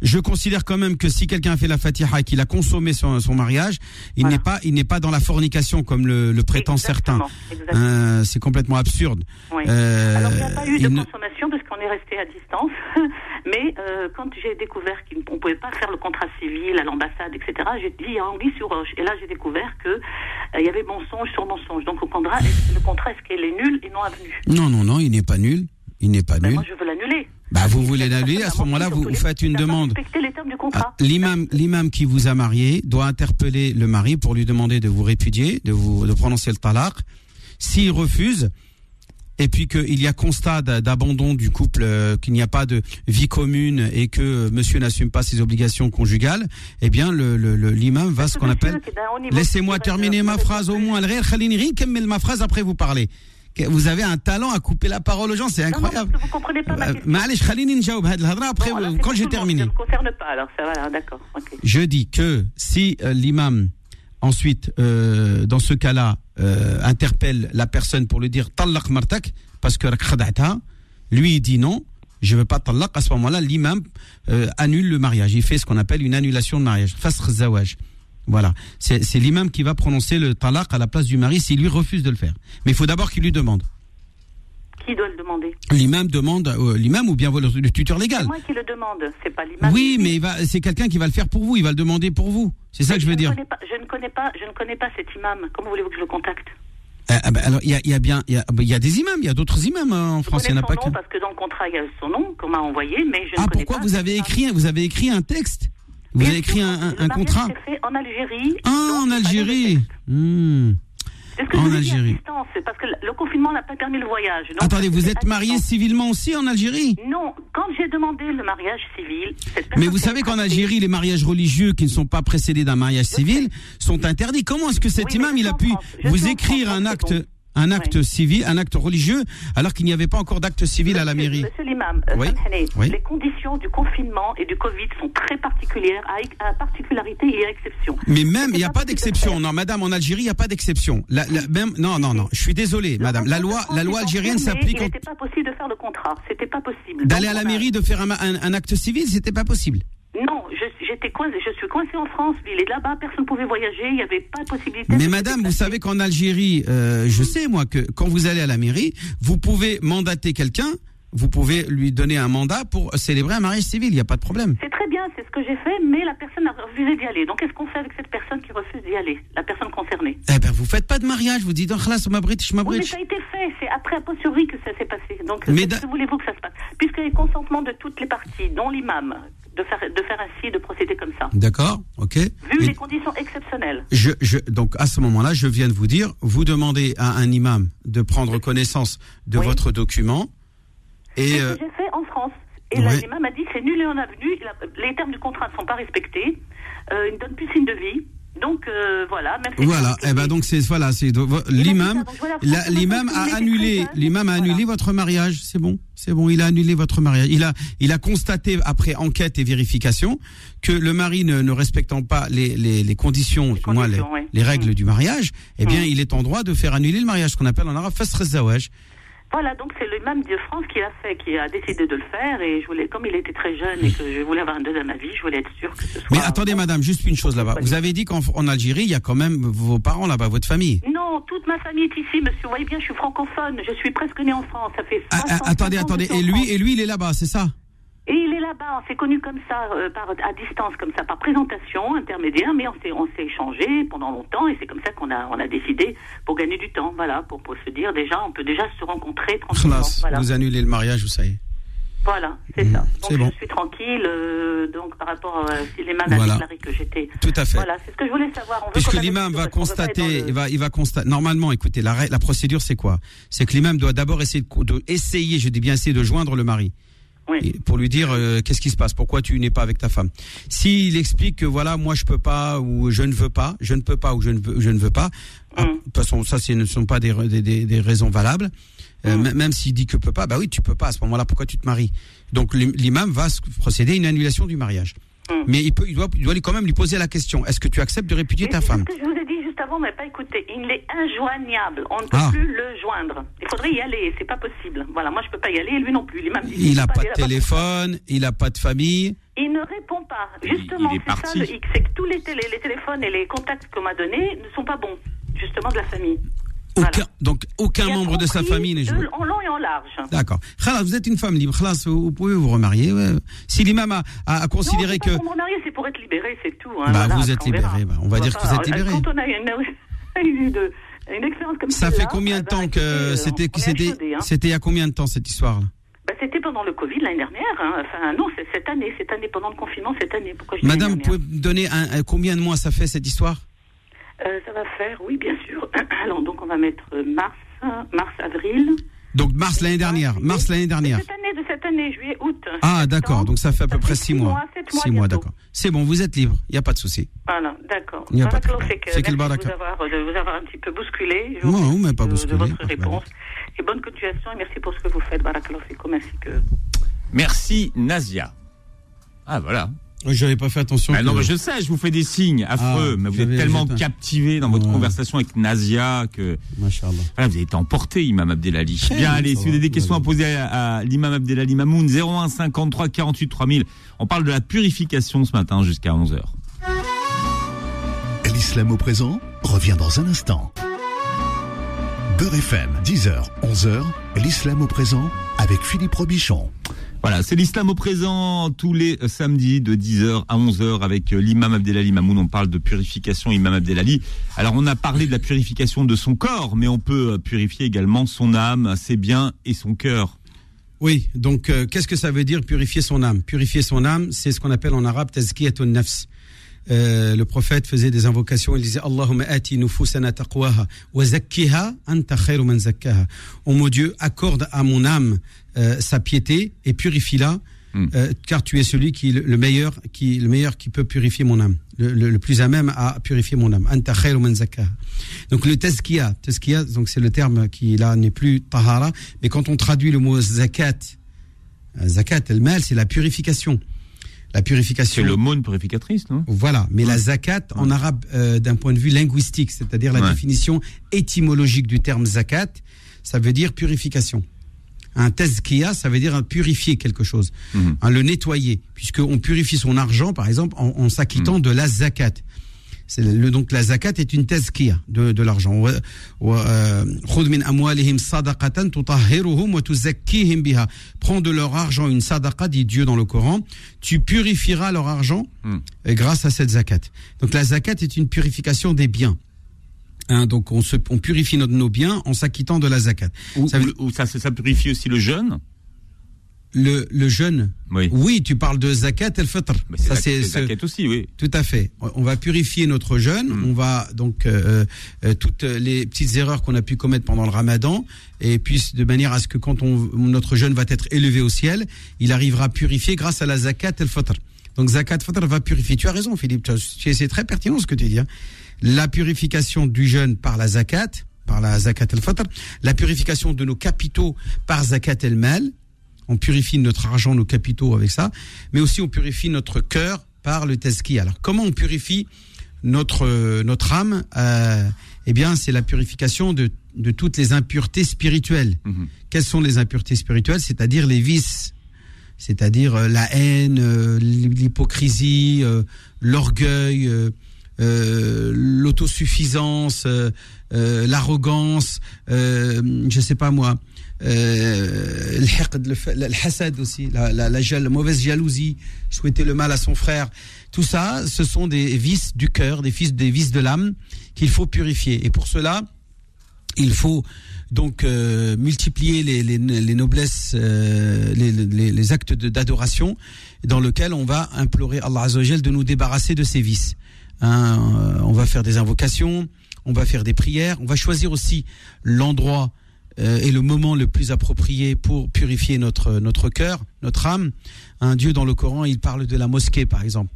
Speaker 3: Je considère quand même que si quelqu'un a fait la Fatiha et qu'il a consommé son, son mariage, il
Speaker 5: Voilà.
Speaker 3: n'est pas, il n'est pas dans la fornication comme le, le prétend certains.
Speaker 5: Exactement.
Speaker 3: Euh, c'est complètement absurde.
Speaker 5: Oui.
Speaker 3: Euh,
Speaker 5: Alors, il n'y a pas eu de
Speaker 3: ne-
Speaker 5: consommation parce qu'on est resté à distance. [laughs] Mais euh, quand j'ai découvert qu'on ne pouvait pas faire le contrat civil à l'ambassade, etc., j'ai dit anguille sur roche. Et là, j'ai découvert que il y avait mensonge sur mensonge. Donc, au contrat, est-ce- le contrat, est-ce qu'il est nul et non avenu?
Speaker 3: Non, non, non, il n'est pas nul. Il n'est pas
Speaker 5: Ben,
Speaker 3: nul.
Speaker 5: Moi, je veux l'annuler.
Speaker 3: Bah, vous voulez l'annuler, à ce moment-là, vous, faites une demande. Ah, l'imam, l'imam qui vous a marié doit interpeller le mari pour lui demander de vous répudier, de vous, de prononcer le talaq. S'il refuse, et puis qu'il y a constat d'abandon du couple, euh, qu'il n'y a pas de vie commune et que euh, monsieur n'assume pas ses obligations conjugales, eh bien le, le, va ce qu'on appelle... Laissez-moi terminer ma phrase au moins. ma phrase après vous parler vous avez un talent à couper la parole aux gens, c'est incroyable.
Speaker 5: Non, non, vous comprenez pas ma
Speaker 3: euh,
Speaker 5: question.
Speaker 3: après, quand j'ai terminé.
Speaker 5: Ça ne concerne pas, alors ça va, d'accord.
Speaker 3: Je dis que si euh, l'imam, ensuite, euh, dans ce cas-là, interpelle la personne pour lui dire talak martak, parce que lui, il dit non, je ne veux pas talak, à ce moment-là, l'imam annule le mariage. Il fait ce qu'on appelle une annulation de mariage, fasr zawaj. Voilà, c'est l'imam qui va prononcer le talaq à la place du mari s'il lui refuse de le faire. Mais il faut d'abord qu'il lui demande.
Speaker 5: Qui doit le demander
Speaker 3: L'imam demande euh, l'imam ou bien le, le tuteur légal.
Speaker 5: C'est moi qui le demande, c'est pas l'imam.
Speaker 3: Oui, mais c'est quelqu'un qui va le faire pour vous, il va le demander pour vous. C'est ça que je veux dire.
Speaker 5: pas- je ne connais pas, je ne connais pas cet imam. Comment voulez-vous que je le contacte?
Speaker 3: Euh, ah bah, alors, il y a, il y a bien, il y a, il y a des imams, il y a d'autres imams hein, en France, il n'y en a pas
Speaker 5: son nom
Speaker 3: que.
Speaker 5: parce que dans le contrat il y a son nom qu'on m'a envoyé, mais je
Speaker 3: Ah,
Speaker 5: ne connais
Speaker 3: pourquoi
Speaker 5: pas
Speaker 3: vous
Speaker 5: cet
Speaker 3: avez
Speaker 5: imam.
Speaker 3: écrit, vous avez écrit un texte? Vous avez écrit un, contrat
Speaker 5: fait en Algérie.
Speaker 3: Ah, en Algérie. Hmm.
Speaker 5: Ce que
Speaker 3: En
Speaker 5: je
Speaker 3: Algérie.
Speaker 5: distance, parce que le confinement n'a pas permis le voyage. donc
Speaker 3: Attendez, vous êtes marié civilement aussi en Algérie
Speaker 5: Non, quand j'ai demandé le mariage civil, cette
Speaker 3: Mais vous savez qu'en Algérie, les mariages religieux qui ne sont pas précédés d'un mariage civil sont interdits. Comment est-ce que cet
Speaker 5: Oui,
Speaker 3: imam il a pu
Speaker 5: France.
Speaker 3: Vous écrire
Speaker 5: France,
Speaker 3: un acte,
Speaker 5: bon.
Speaker 3: Un acte civil, un acte religieux, alors qu'il n'y avait pas encore d'acte civil à la mairie
Speaker 5: Monsieur l'imam, euh,
Speaker 3: Oui,
Speaker 5: Samhani,
Speaker 3: oui.
Speaker 5: les conditions du confinement et du Covid sont très particulières, à, à particularité et à exception.
Speaker 3: Mais même, il n'y a
Speaker 5: pas
Speaker 3: d'exception. Non, madame, en Algérie, il n'y a pas d'exception. La, la- même, non, non, non. Je suis désolé, madame. La loi, la loi algérienne s'applique
Speaker 5: Il
Speaker 3: en-
Speaker 5: n'était pas possible de faire le contrat. C'était pas possible.
Speaker 3: d'aller à la mairie, de faire un, un- un acte civil, c'était pas possible.
Speaker 5: Non, je, j'étais coincée, je suis coincée en France. Il est là-bas, personne ne pouvait voyager. Il n'y avait pas de possibilité.
Speaker 3: Mais madame, vous savez qu'en Algérie, euh, je sais moi que quand vous allez à la mairie, vous pouvez mandater quelqu'un, vous pouvez lui donner un mandat pour célébrer un mariage civil. Il n'y a pas de problème.
Speaker 5: C'est très bien, c'est ce que j'ai fait, mais la personne a refusé d'y aller. Donc, qu'est-ce qu'on fait avec cette personne qui refuse d'y aller La personne concernée?
Speaker 3: Eh ben, vous faites pas de mariage. Vous dites, oh, khlas, ma brite, je ma
Speaker 5: Oui, mais ça a été fait. C'est après, a posteriori, que ça s'est passé. Donc,
Speaker 3: Mais
Speaker 5: que voulez-vous que ça se passe? Puisqu'il y a consentement de toutes les parties, dont l'imam, de faire, de faire ainsi, de procéder comme ça.
Speaker 3: D'accord, ok.
Speaker 5: Vu
Speaker 3: Et
Speaker 5: les conditions exceptionnelles.
Speaker 3: je, je, donc à ce moment-là, je viens de vous dire, vous demandez à un imam de prendre connaissance de
Speaker 5: Oui.
Speaker 3: votre document et euh,
Speaker 5: j'ai fait en France. Et
Speaker 3: ouais.
Speaker 5: là, l'imam a dit c'est nul et en avenu. Les termes du contrat ne sont pas respectés. Euh, il ne donne plus signe de vie. Donc, euh, voilà. Même
Speaker 3: voilà. Eh ben donc c'est voilà, c'est l'imam, l'imam a annulé, l'imam a annulé votre mariage. C'est bon, c'est bon. Il a annulé votre mariage. Il a, il a constaté après enquête et vérification que le mari ne, ne respectant pas les, les, les conditions, du moins les, les règles
Speaker 5: Mm.
Speaker 3: du mariage, eh bien
Speaker 5: Mm.
Speaker 3: il est en droit de faire annuler le mariage, ce qu'on appelle en arabe fasr zawaj.
Speaker 5: Voilà, donc c'est l'imam de France qui l'a fait, qui a décidé de le faire. Et je voulais, comme il était très jeune et que je voulais avoir un deuxième avis, je voulais être sûr que ce soit.
Speaker 3: Mais attendez, madame, juste une chose là-bas. Vous avez dit qu'en en Algérie, il y a quand même vos parents là-bas, votre famille.
Speaker 5: Non, toute ma famille est ici, monsieur. Vous voyez bien, je suis francophone. Je suis presque né en France. Ça fait.
Speaker 3: Ah, ah,
Speaker 5: 65
Speaker 3: attendez, attendez. Et lui, et lui, il est là-bas, c'est ça?
Speaker 5: Et il est là-bas, on s'est connu comme ça, euh, par, à distance, comme ça, par présentation intermédiaire, mais on s'est, on s'est échangé pendant longtemps et c'est comme ça qu'on a, on a décidé pour gagner du temps, voilà, pour, pour se dire déjà, on peut déjà se rencontrer tranquillement. Voilà,
Speaker 3: Vous annulez le mariage, vous savez.
Speaker 5: voilà c'est ça.
Speaker 3: c'est
Speaker 5: Donc
Speaker 3: bon.
Speaker 5: je suis tranquille, euh, donc par rapport à si l'imam
Speaker 3: Voilà.
Speaker 5: a déclaré que j'étais.
Speaker 3: Tout à fait.
Speaker 5: Voilà, c'est ce que je voulais savoir. On veut
Speaker 3: Puisque l'imam va constater,
Speaker 5: le-
Speaker 3: il va, il va constater. Normalement, écoutez, la, la procédure, c'est quoi? C'est que l'imam doit d'abord essayer de, co- de essayer, je dis bien essayer de joindre le mari.
Speaker 5: Oui.
Speaker 3: Pour lui dire euh, qu'est-ce qui se passe, pourquoi tu n'es pas avec ta femme? S'il explique que voilà, moi je peux pas ou je ne veux pas, je ne peux pas ou je ne veux, je ne veux pas. ah,
Speaker 5: Mm.
Speaker 3: de toute façon, ça, ce ne sont pas des, des, raisons valables. Euh,
Speaker 5: Mm.
Speaker 3: Même s'il dit que peut pas, bah oui, tu peux pas. À ce moment-là, pourquoi tu te maries? Donc l'im- l'imam va procéder à une annulation du mariage.
Speaker 5: Mm.
Speaker 3: Mais il peut, il doit, il doit lui quand même lui poser la question est-ce que tu acceptes de répudier ta femme?
Speaker 5: Avant, mais pas écouté. Il est injoignable. On ne peut
Speaker 3: Ah.
Speaker 5: plus le joindre. Il faudrait y aller. C'est pas possible. Voilà, moi je peux pas y aller lui non plus.
Speaker 3: Il n'a pas de téléphone, il n'a pas de famille.
Speaker 5: Il ne répond pas. Justement, c'est ça le hic. C'est que tous les, télé- les téléphones et les contacts qu'on m'a donnés ne sont pas bons. Justement de la famille.
Speaker 3: Aucun, donc aucun membre de sa famille n'est joué.
Speaker 5: En long et en large.
Speaker 3: D'accord. Vous êtes une femme libre. Khalas, vous pouvez vous remarier. ouais. Si l'imam a, a- a considéré
Speaker 5: non,
Speaker 3: que.
Speaker 5: Pour me marier, c'est pour être libéré, c'est tout. hein,
Speaker 3: Bah,
Speaker 5: voilà,
Speaker 3: vous êtes libéré, bah, on va dire que vous êtes libéré.
Speaker 5: Quand on a [laughs] une, une, une expérience comme
Speaker 3: Ça
Speaker 5: celle-là,
Speaker 3: fait combien de
Speaker 5: bah,
Speaker 3: temps que c'était,
Speaker 5: hein.
Speaker 3: il y a combien de temps cette histoire-là?
Speaker 5: Bah, C'était pendant le Covid l'année dernière. hein. Enfin, non, c'est cette année, cette année, pendant le confinement, cette année. Pourquoi
Speaker 3: Madame, vous pouvez me donner un, un- combien de mois ça fait cette histoire?
Speaker 5: Euh, Ça va faire, oui, bien sûr. [clears throat] Alors, donc, on va mettre mars, mars, avril.
Speaker 3: Donc mars l'année dernière.
Speaker 5: juillet.
Speaker 3: Mars l'année
Speaker 5: De
Speaker 3: dernière.
Speaker 5: cette année, de cette année, juillet, août.
Speaker 3: Ah d'accord, donc ça fait à peu
Speaker 5: Ça
Speaker 3: près
Speaker 5: fait
Speaker 3: six
Speaker 5: six
Speaker 3: mois.
Speaker 5: mois, sept mois
Speaker 3: Six mois,
Speaker 5: bientôt.
Speaker 3: d'accord. C'est bon, vous êtes libre, il n'y a pas de souci.
Speaker 5: Voilà, d'accord.
Speaker 3: Il n'y a pas de problème. C'est qu'il
Speaker 5: Merci de
Speaker 3: baraka.
Speaker 5: vous, avoir, de vous avoir un petit peu bousculé. Je
Speaker 3: Non,
Speaker 5: vous
Speaker 3: mais pas
Speaker 5: de-
Speaker 3: bousculé,
Speaker 5: De votre
Speaker 3: de
Speaker 5: réponse. Et bonne continuation et merci pour ce que vous faites, Barakallahu fikum, ainsi que...
Speaker 2: Merci Nazia. Ah voilà.
Speaker 3: Je n'avais pas fait attention.
Speaker 2: Ah non,
Speaker 3: que-
Speaker 2: mais je sais, je vous fais des signes affreux,
Speaker 3: Ah,
Speaker 2: mais vous êtes
Speaker 3: j'avais-
Speaker 2: tellement captivé dans votre
Speaker 3: Ouais.
Speaker 2: conversation avec Nazia que
Speaker 3: Machallah.
Speaker 2: voilà, vous avez été emporté, Imam Abdelali. Bien,
Speaker 3: ça
Speaker 2: allez, si vous avez des questions
Speaker 3: va
Speaker 2: à poser à, à l'Imam Abdelali Mamoun, 01 53 48 3000. On parle de la purification ce matin jusqu'à 11h.
Speaker 1: L'islam au présent revient dans un instant. Beurre FM, 10h, 11h, l'islam au présent avec Philippe Robichon.
Speaker 2: Voilà, c'est l'islam au présent tous les euh, samedis de 10h à 11h avec euh, l'imam Abdelali Mamoun. On parle de purification, imam Abdelali. Alors on a parlé de la purification de son corps, mais on peut euh, purifier également son âme, ses biens et son cœur.
Speaker 3: Oui, donc qu'est-ce que ça veut dire purifier son âme? Purifier son âme, c'est ce qu'on appelle en arabe tazkiyatun nafs. Euh, le prophète faisait des invocations, il disait Allahumma ati nufusana taqwaha wa zakkiha anta khairu man zakkaha. Oh mon Dieu, accorde à mon âme euh, sa piété et purifie-la
Speaker 2: Hmm.
Speaker 3: euh, car tu es celui qui le meilleur qui le meilleur qui peut purifier mon âme, le, le- le plus à même à purifier mon âme. Anta khairu man zakkaha. Donc le tazkiya, tazkiya donc c'est le terme qui là n'est plus tahara, mais quand on traduit le mot zakat Zakat, el mal, c'est la purification. La
Speaker 2: C'est
Speaker 3: purification.
Speaker 2: l'aumône purificatrice, non?
Speaker 3: Voilà, mais la zakat en arabe euh, d'un point de vue linguistique, c'est-à-dire la
Speaker 2: Ouais.
Speaker 3: définition étymologique du terme zakat, ça veut dire purification. Un tazkiya, ça veut dire un purifier quelque chose,
Speaker 2: Mhm.
Speaker 3: hein, le nettoyer, puisqu'on purifie son argent, par exemple, en, en s'acquittant
Speaker 2: Mhm.
Speaker 3: de la zakat. Le, donc la zakat est une tazkiya de, de l'argent. Euh. Prends de leur argent une sadaqa, dit Dieu dans le Coran. Tu purifieras leur argent
Speaker 2: Hmm.
Speaker 3: et grâce à cette zakat. Donc la zakat est une purification des biens. Hein, donc on, se, on purifie nos, nos biens en s'acquittant de la zakat.
Speaker 2: Ou
Speaker 3: ça,
Speaker 2: ça purifie aussi le jeûne?
Speaker 3: Le, le jeûne,
Speaker 2: Oui.
Speaker 3: oui, tu parles de zakat el fitr.
Speaker 2: Mais c'est
Speaker 3: Ça c'est
Speaker 2: c'est
Speaker 3: ce-
Speaker 2: zakat aussi, oui.
Speaker 3: Tout à fait. On va purifier notre jeûne.
Speaker 2: Mm.
Speaker 3: On va donc euh, euh, toutes les petites erreurs qu'on a pu commettre pendant le Ramadan, et puis de manière à ce que quand on, notre jeûne va être élevé au ciel, il arrivera purifié grâce à la zakat el fitr. Donc zakat fitr va purifier. Tu as raison, Philippe. C'est très pertinent ce que tu dis. hein. La purification du jeûne par la zakat, par la zakat el fitr, la purification de nos capitaux par zakat el mal. On purifie notre argent, nos capitaux avec ça, mais aussi on purifie notre cœur par le tezki. Alors comment on purifie notre euh, notre âme euh, Eh bien, c'est la purification de de toutes les impuretés spirituelles.
Speaker 2: Mhm.
Speaker 3: Quelles sont les impuretés spirituelles? C'est-à-dire les vices, c'est-à-dire euh, la haine, l'hypocrisie, l'orgueil, l'autosuffisance, euh, l'arrogance, euh, je sais pas moi, euh, le hasad aussi, la, la, la, la mauvaise jalousie, souhaiter le mal à son frère. Tout ça, ce sont des vices du cœur, des vices, des vices de l'âme qu'il faut purifier. Et pour cela, il faut donc euh, multiplier les, les, les noblesses, euh, les, les, actes d'adoration, dans lequel on va implorer Allah Azzawajal de nous débarrasser de ces vices. Hein, euh, on va faire des invocations, on va faire des prières, on va choisir aussi l'endroit euh, et le moment le plus approprié pour purifier notre notre cœur, notre âme. Un Dieu dans le Coran, il parle de la mosquée par exemple.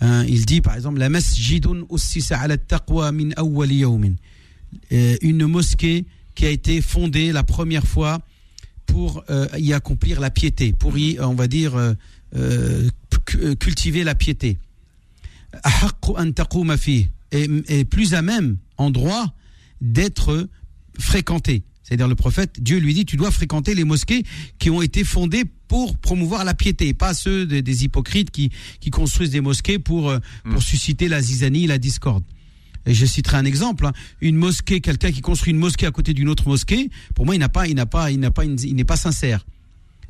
Speaker 3: Hein, il dit par exemple la masjidun ala taqwa min euh, une mosquée qui a été fondée la première fois pour euh, y accomplir la piété, pour y, euh, on va dire, euh, euh cultiver la piété. Et, et plus à même en droit d'être fréquenté. C'est-à-dire le prophète, Dieu lui dit, tu dois fréquenter les mosquées qui ont été fondées pour promouvoir la piété, pas ceux des, des hypocrites qui, qui construisent des mosquées pour, euh, pour susciter la zizanie, la discorde. Et je citerai un exemple. hein. Une mosquée, quelqu'un qui construit une mosquée à côté d'une autre mosquée, pour moi, il n'a pas, il n'a pas, il n'a pas, une- il n'est pas sincère.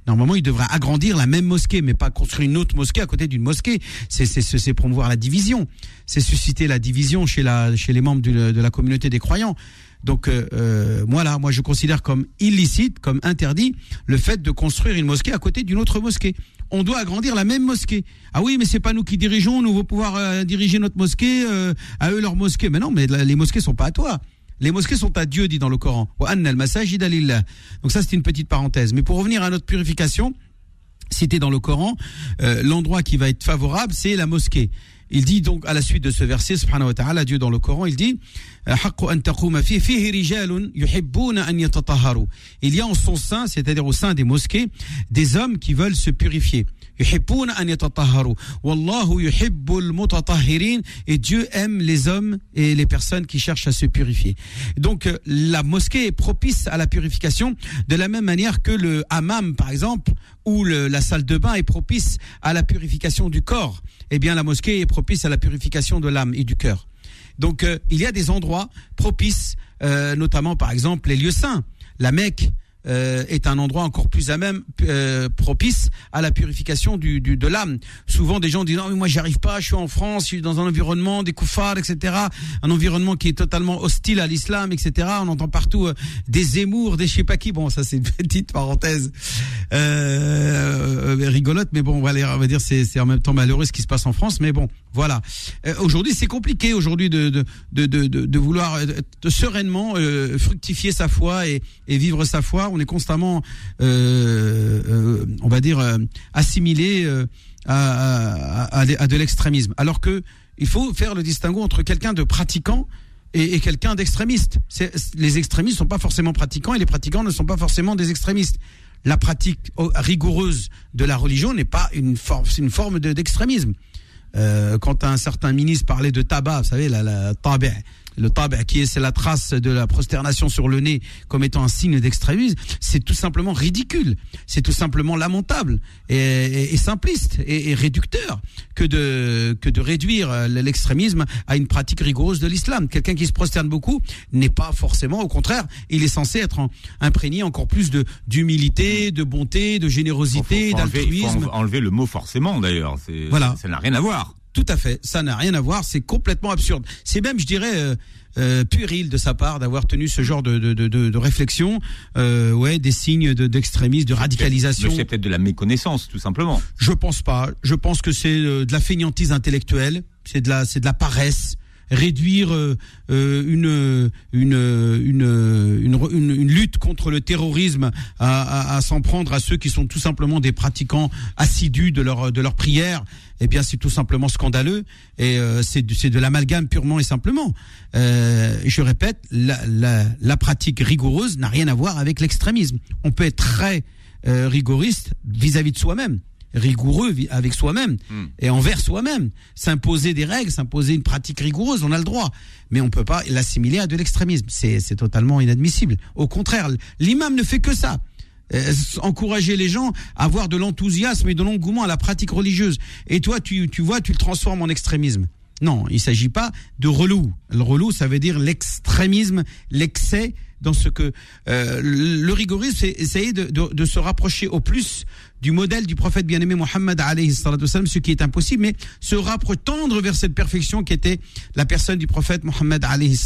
Speaker 3: Normalement, il devrait agrandir la même mosquée, mais pas construire une autre mosquée à côté d'une mosquée. C'est, promouvoir la division. C'est susciter la division chez la, chez les membres de la communauté des croyants. Donc, euh, euh, voilà, moi, je considère comme illicite, comme interdit, le fait de construire une mosquée à côté d'une autre mosquée. On doit agrandir la même mosquée. Ah oui, mais c'est pas nous qui dirigeons, nous allons pouvoir euh, diriger notre mosquée, euh, à eux leur mosquée. Mais non, mais les mosquées sont pas à toi. Les mosquées sont à Dieu, dit dans le Coran. Donc ça, c'est une petite parenthèse. Mais pour revenir à notre purification, cité dans le Coran, euh, l'endroit qui va être favorable, c'est la mosquée. Il dit donc à la suite de ce verset, subhanahu wa ta'ala, Dieu dans le Coran, il dit euh, Il y a en son sein, c'est-à-dire au sein des mosquées, des hommes qui veulent se purifier. يحبون أن يتطهروا. والله يحب المتطهرين. Et Dieu aime les hommes et les personnes qui cherchent à se purifier. Donc euh, la mosquée est propice à la purification de la même manière que le hammam, par exemple, ou le- la salle de bain est propice à la purification du corps. Eh bien, la mosquée est propice à la purification de l'âme et du cœur. Donc, euh, il y a des endroits propices, euh, notamment par exemple les lieux saints. La Mecque euh, est un endroit encore plus à même euh, propice à la purification du, du- de l'âme. Souvent, des gens disent non mais moi j'y arrive pas, je suis en France, je suis dans un environnement des koufars, etc. Un environnement qui est totalement hostile à l'islam, etc. On entend partout euh, des Zemmour, des je sais pas qui. Bon, ça c'est une petite parenthèse euh, euh, rigolote, mais bon, voilà, on va dire c'est c'est en même temps malheureux ce qui se passe en France, mais bon, voilà. Euh, aujourd'hui, c'est compliqué aujourd'hui de de, de, de, vouloir euh, sereinement euh, fructifier sa foi et, vivre sa foi. On est constamment, on va dire, assimilé à, à, de l'extrémisme. Alors que il faut faire le distinguo entre quelqu'un de pratiquant et, quelqu'un d'extrémiste. Les extrémistes ne sont pas forcément pratiquants et les pratiquants ne sont pas forcément des extrémistes. La pratique oh, rigoureuse de la religion n'est pas une forme, une forme de- d'extrémisme. Euh, quand un certain ministre parlait de tabac, vous savez, la, la tabi', le tabi' qui est c'est la trace de la prosternation sur le nez comme étant un signe d'extrémisme, c'est tout simplement ridicule, c'est tout simplement lamentable et, et- et simpliste et, et réducteur que de que de réduire euh, l'extrémisme à une pratique rigoureuse de l'islam. Quelqu'un qui se prosterne beaucoup n'est pas forcément, au contraire, il est censé être en- imprégné encore plus de d'humilité, de bonté, de générosité, d'altruisme.
Speaker 2: enlever- enlever le mot forcément d'ailleurs.
Speaker 3: Voilà.
Speaker 2: Ça n'a rien à voir.
Speaker 3: Tout à fait, ça n'a rien à voir, c'est complètement absurde. C'est même, je dirais, euh, euh, puéril de sa part d'avoir tenu ce genre de, de, de, réflexion, euh, ouais, des signes de- d'extrémisme, de, radicalisation.
Speaker 2: C'est peut-être de la méconnaissance, tout simplement.
Speaker 3: Je pense pas. Je pense que c'est euh, de la fainéantise intellectuelle, c'est de la, c'est de la paresse. Réduire euh, euh, une, une, une, une, une, une lutte contre le terrorisme à, à, à s'en prendre à ceux qui sont tout simplement des pratiquants assidus de leur, de leur prière, eh bien c'est tout simplement scandaleux et euh, c'est de l'amalgame purement et simplement. Euh, je répète, la, la, la pratique rigoureuse n'a rien à voir avec l'extrémisme. On peut être très euh, rigoriste vis-à-vis de soi-même rigoureux avec soi-même
Speaker 2: Hmm.
Speaker 3: et envers soi-même. S'imposer des règles, s'imposer une pratique rigoureuse, on a le droit. Mais on peut pas l'assimiler à de l'extrémisme. C'est c'est totalement inadmissible. Au contraire, l'imam ne fait que ça. Euh, encourager les gens à avoir de l'enthousiasme et de l'engouement à la pratique religieuse. Et toi, tu, tu vois, tu le transformes en extrémisme. Non, il s'agit pas de relou. Le relou, ça veut dire l'extrémisme, l'excès dans ce que euh, le rigorisme, c'est essayer de, de, de se rapprocher au plus du modèle du prophète bien-aimé Mohammed ce qui est impossible, mais se rapprocher, tendre vers cette perfection qui était la personne du prophète Mohammed alayhi.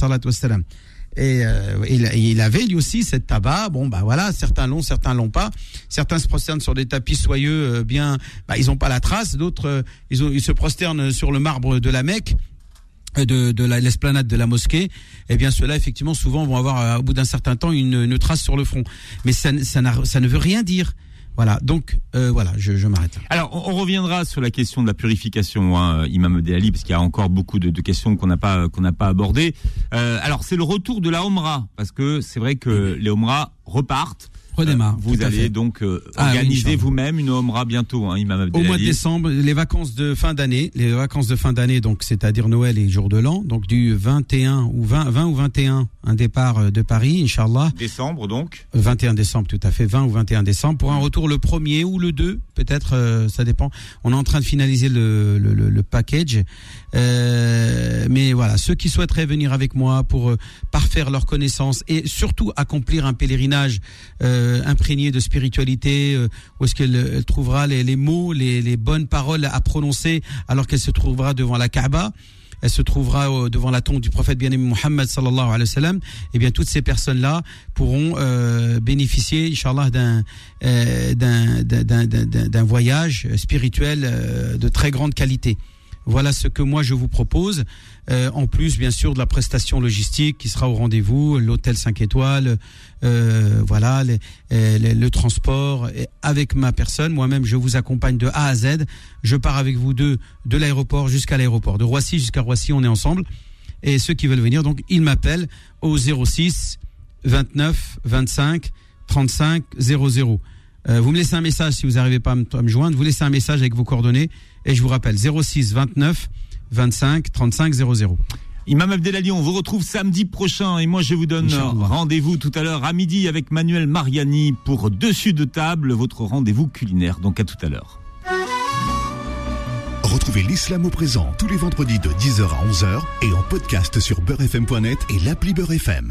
Speaker 3: Et euh, il, il avait lui aussi cette tabac. Bon, bah voilà, certains l'ont, certains l'ont pas. Certains se prosternent sur des tapis soyeux, euh, bien, bah, ils ont pas la trace. D'autres, euh, ils, ils se prosternent sur le marbre de la Mecque euh, de, de la- l'esplanade de la mosquée, eh bien ceux-là effectivement souvent vont avoir euh, au bout d'un certain temps une, une trace sur le front. Mais ça, ça, ça ne veut rien dire. Voilà, donc euh, voilà, je, je m'arrête là.
Speaker 2: Alors, on, on reviendra sur la question de la purification, hein, Imam Ali, parce qu'il y a encore beaucoup de, de questions qu'on n'a pas qu'on n'a pas abordées. Euh, alors, c'est le retour de la Omra, parce que c'est vrai que les Omra repartent.
Speaker 3: Redémarre.
Speaker 2: vous allez donc euh,
Speaker 3: Ah
Speaker 2: organiser vous-même une Omra bientôt, hein, Imam
Speaker 3: Au
Speaker 2: Abdelali.
Speaker 3: mois de décembre, les vacances de fin d'année, les vacances de fin d'année, donc c'est-à-dire Noël et jour de l'an, donc du 21 ou 20, 20 ou 21, un départ euh, de Paris, Inch'Allah.
Speaker 2: Décembre donc.
Speaker 3: 21 décembre, tout à fait, 20 ou 21 décembre, pour un retour le premier ou le 2, peut-être, euh, ça dépend. On est en train de finaliser le, le, le- le package. Euh, mais voilà, ceux qui souhaiteraient venir avec moi pour euh, parfaire leurs connaissances et surtout accomplir un pèlerinage euh, imprégné de spiritualité, euh, où est-ce qu'elle elle trouvera les, mots, les, les bonnes paroles à prononcer alors qu'elle se trouvera devant la Kaaba elle se trouvera devant la tombe du prophète bien-aimé Mohammed sallallahu alayhi wa sallam, et bien toutes ces personnes-là pourront euh, bénéficier, inchallah, d'un euh, voyage spirituel euh, de très grande qualité. Voilà ce que moi je vous propose. Euh, en plus, bien sûr, de la prestation logistique qui sera au rendez-vous, l'hôtel 5 étoiles, euh, voilà, euh, le transport et avec ma personne. Moi-même, je vous accompagne de A à Z. Je pars avec vous de de l'aéroport jusqu'à l'aéroport, de Roissy jusqu'à Roissy, on est ensemble. Et ceux qui veulent venir, donc, ils m'appellent au 06 29 25 35 00. Euh, vous me laissez un message si vous n'arrivez pas à me joindre. Vous laissez un message avec vos coordonnées et je vous rappelle 06 29 25 35 00.
Speaker 2: Imam Abdelali, on vous retrouve samedi prochain et moi je vous donne rendez-vous tout à l'heure à midi avec Manuel Mariani pour Dessus de table, votre rendez-vous culinaire. Donc à tout à l'heure.
Speaker 1: Retrouvez l'islam au présent tous les vendredis de 10h à 11h et en podcast sur beurrefm.net et l'appli Beurre FM.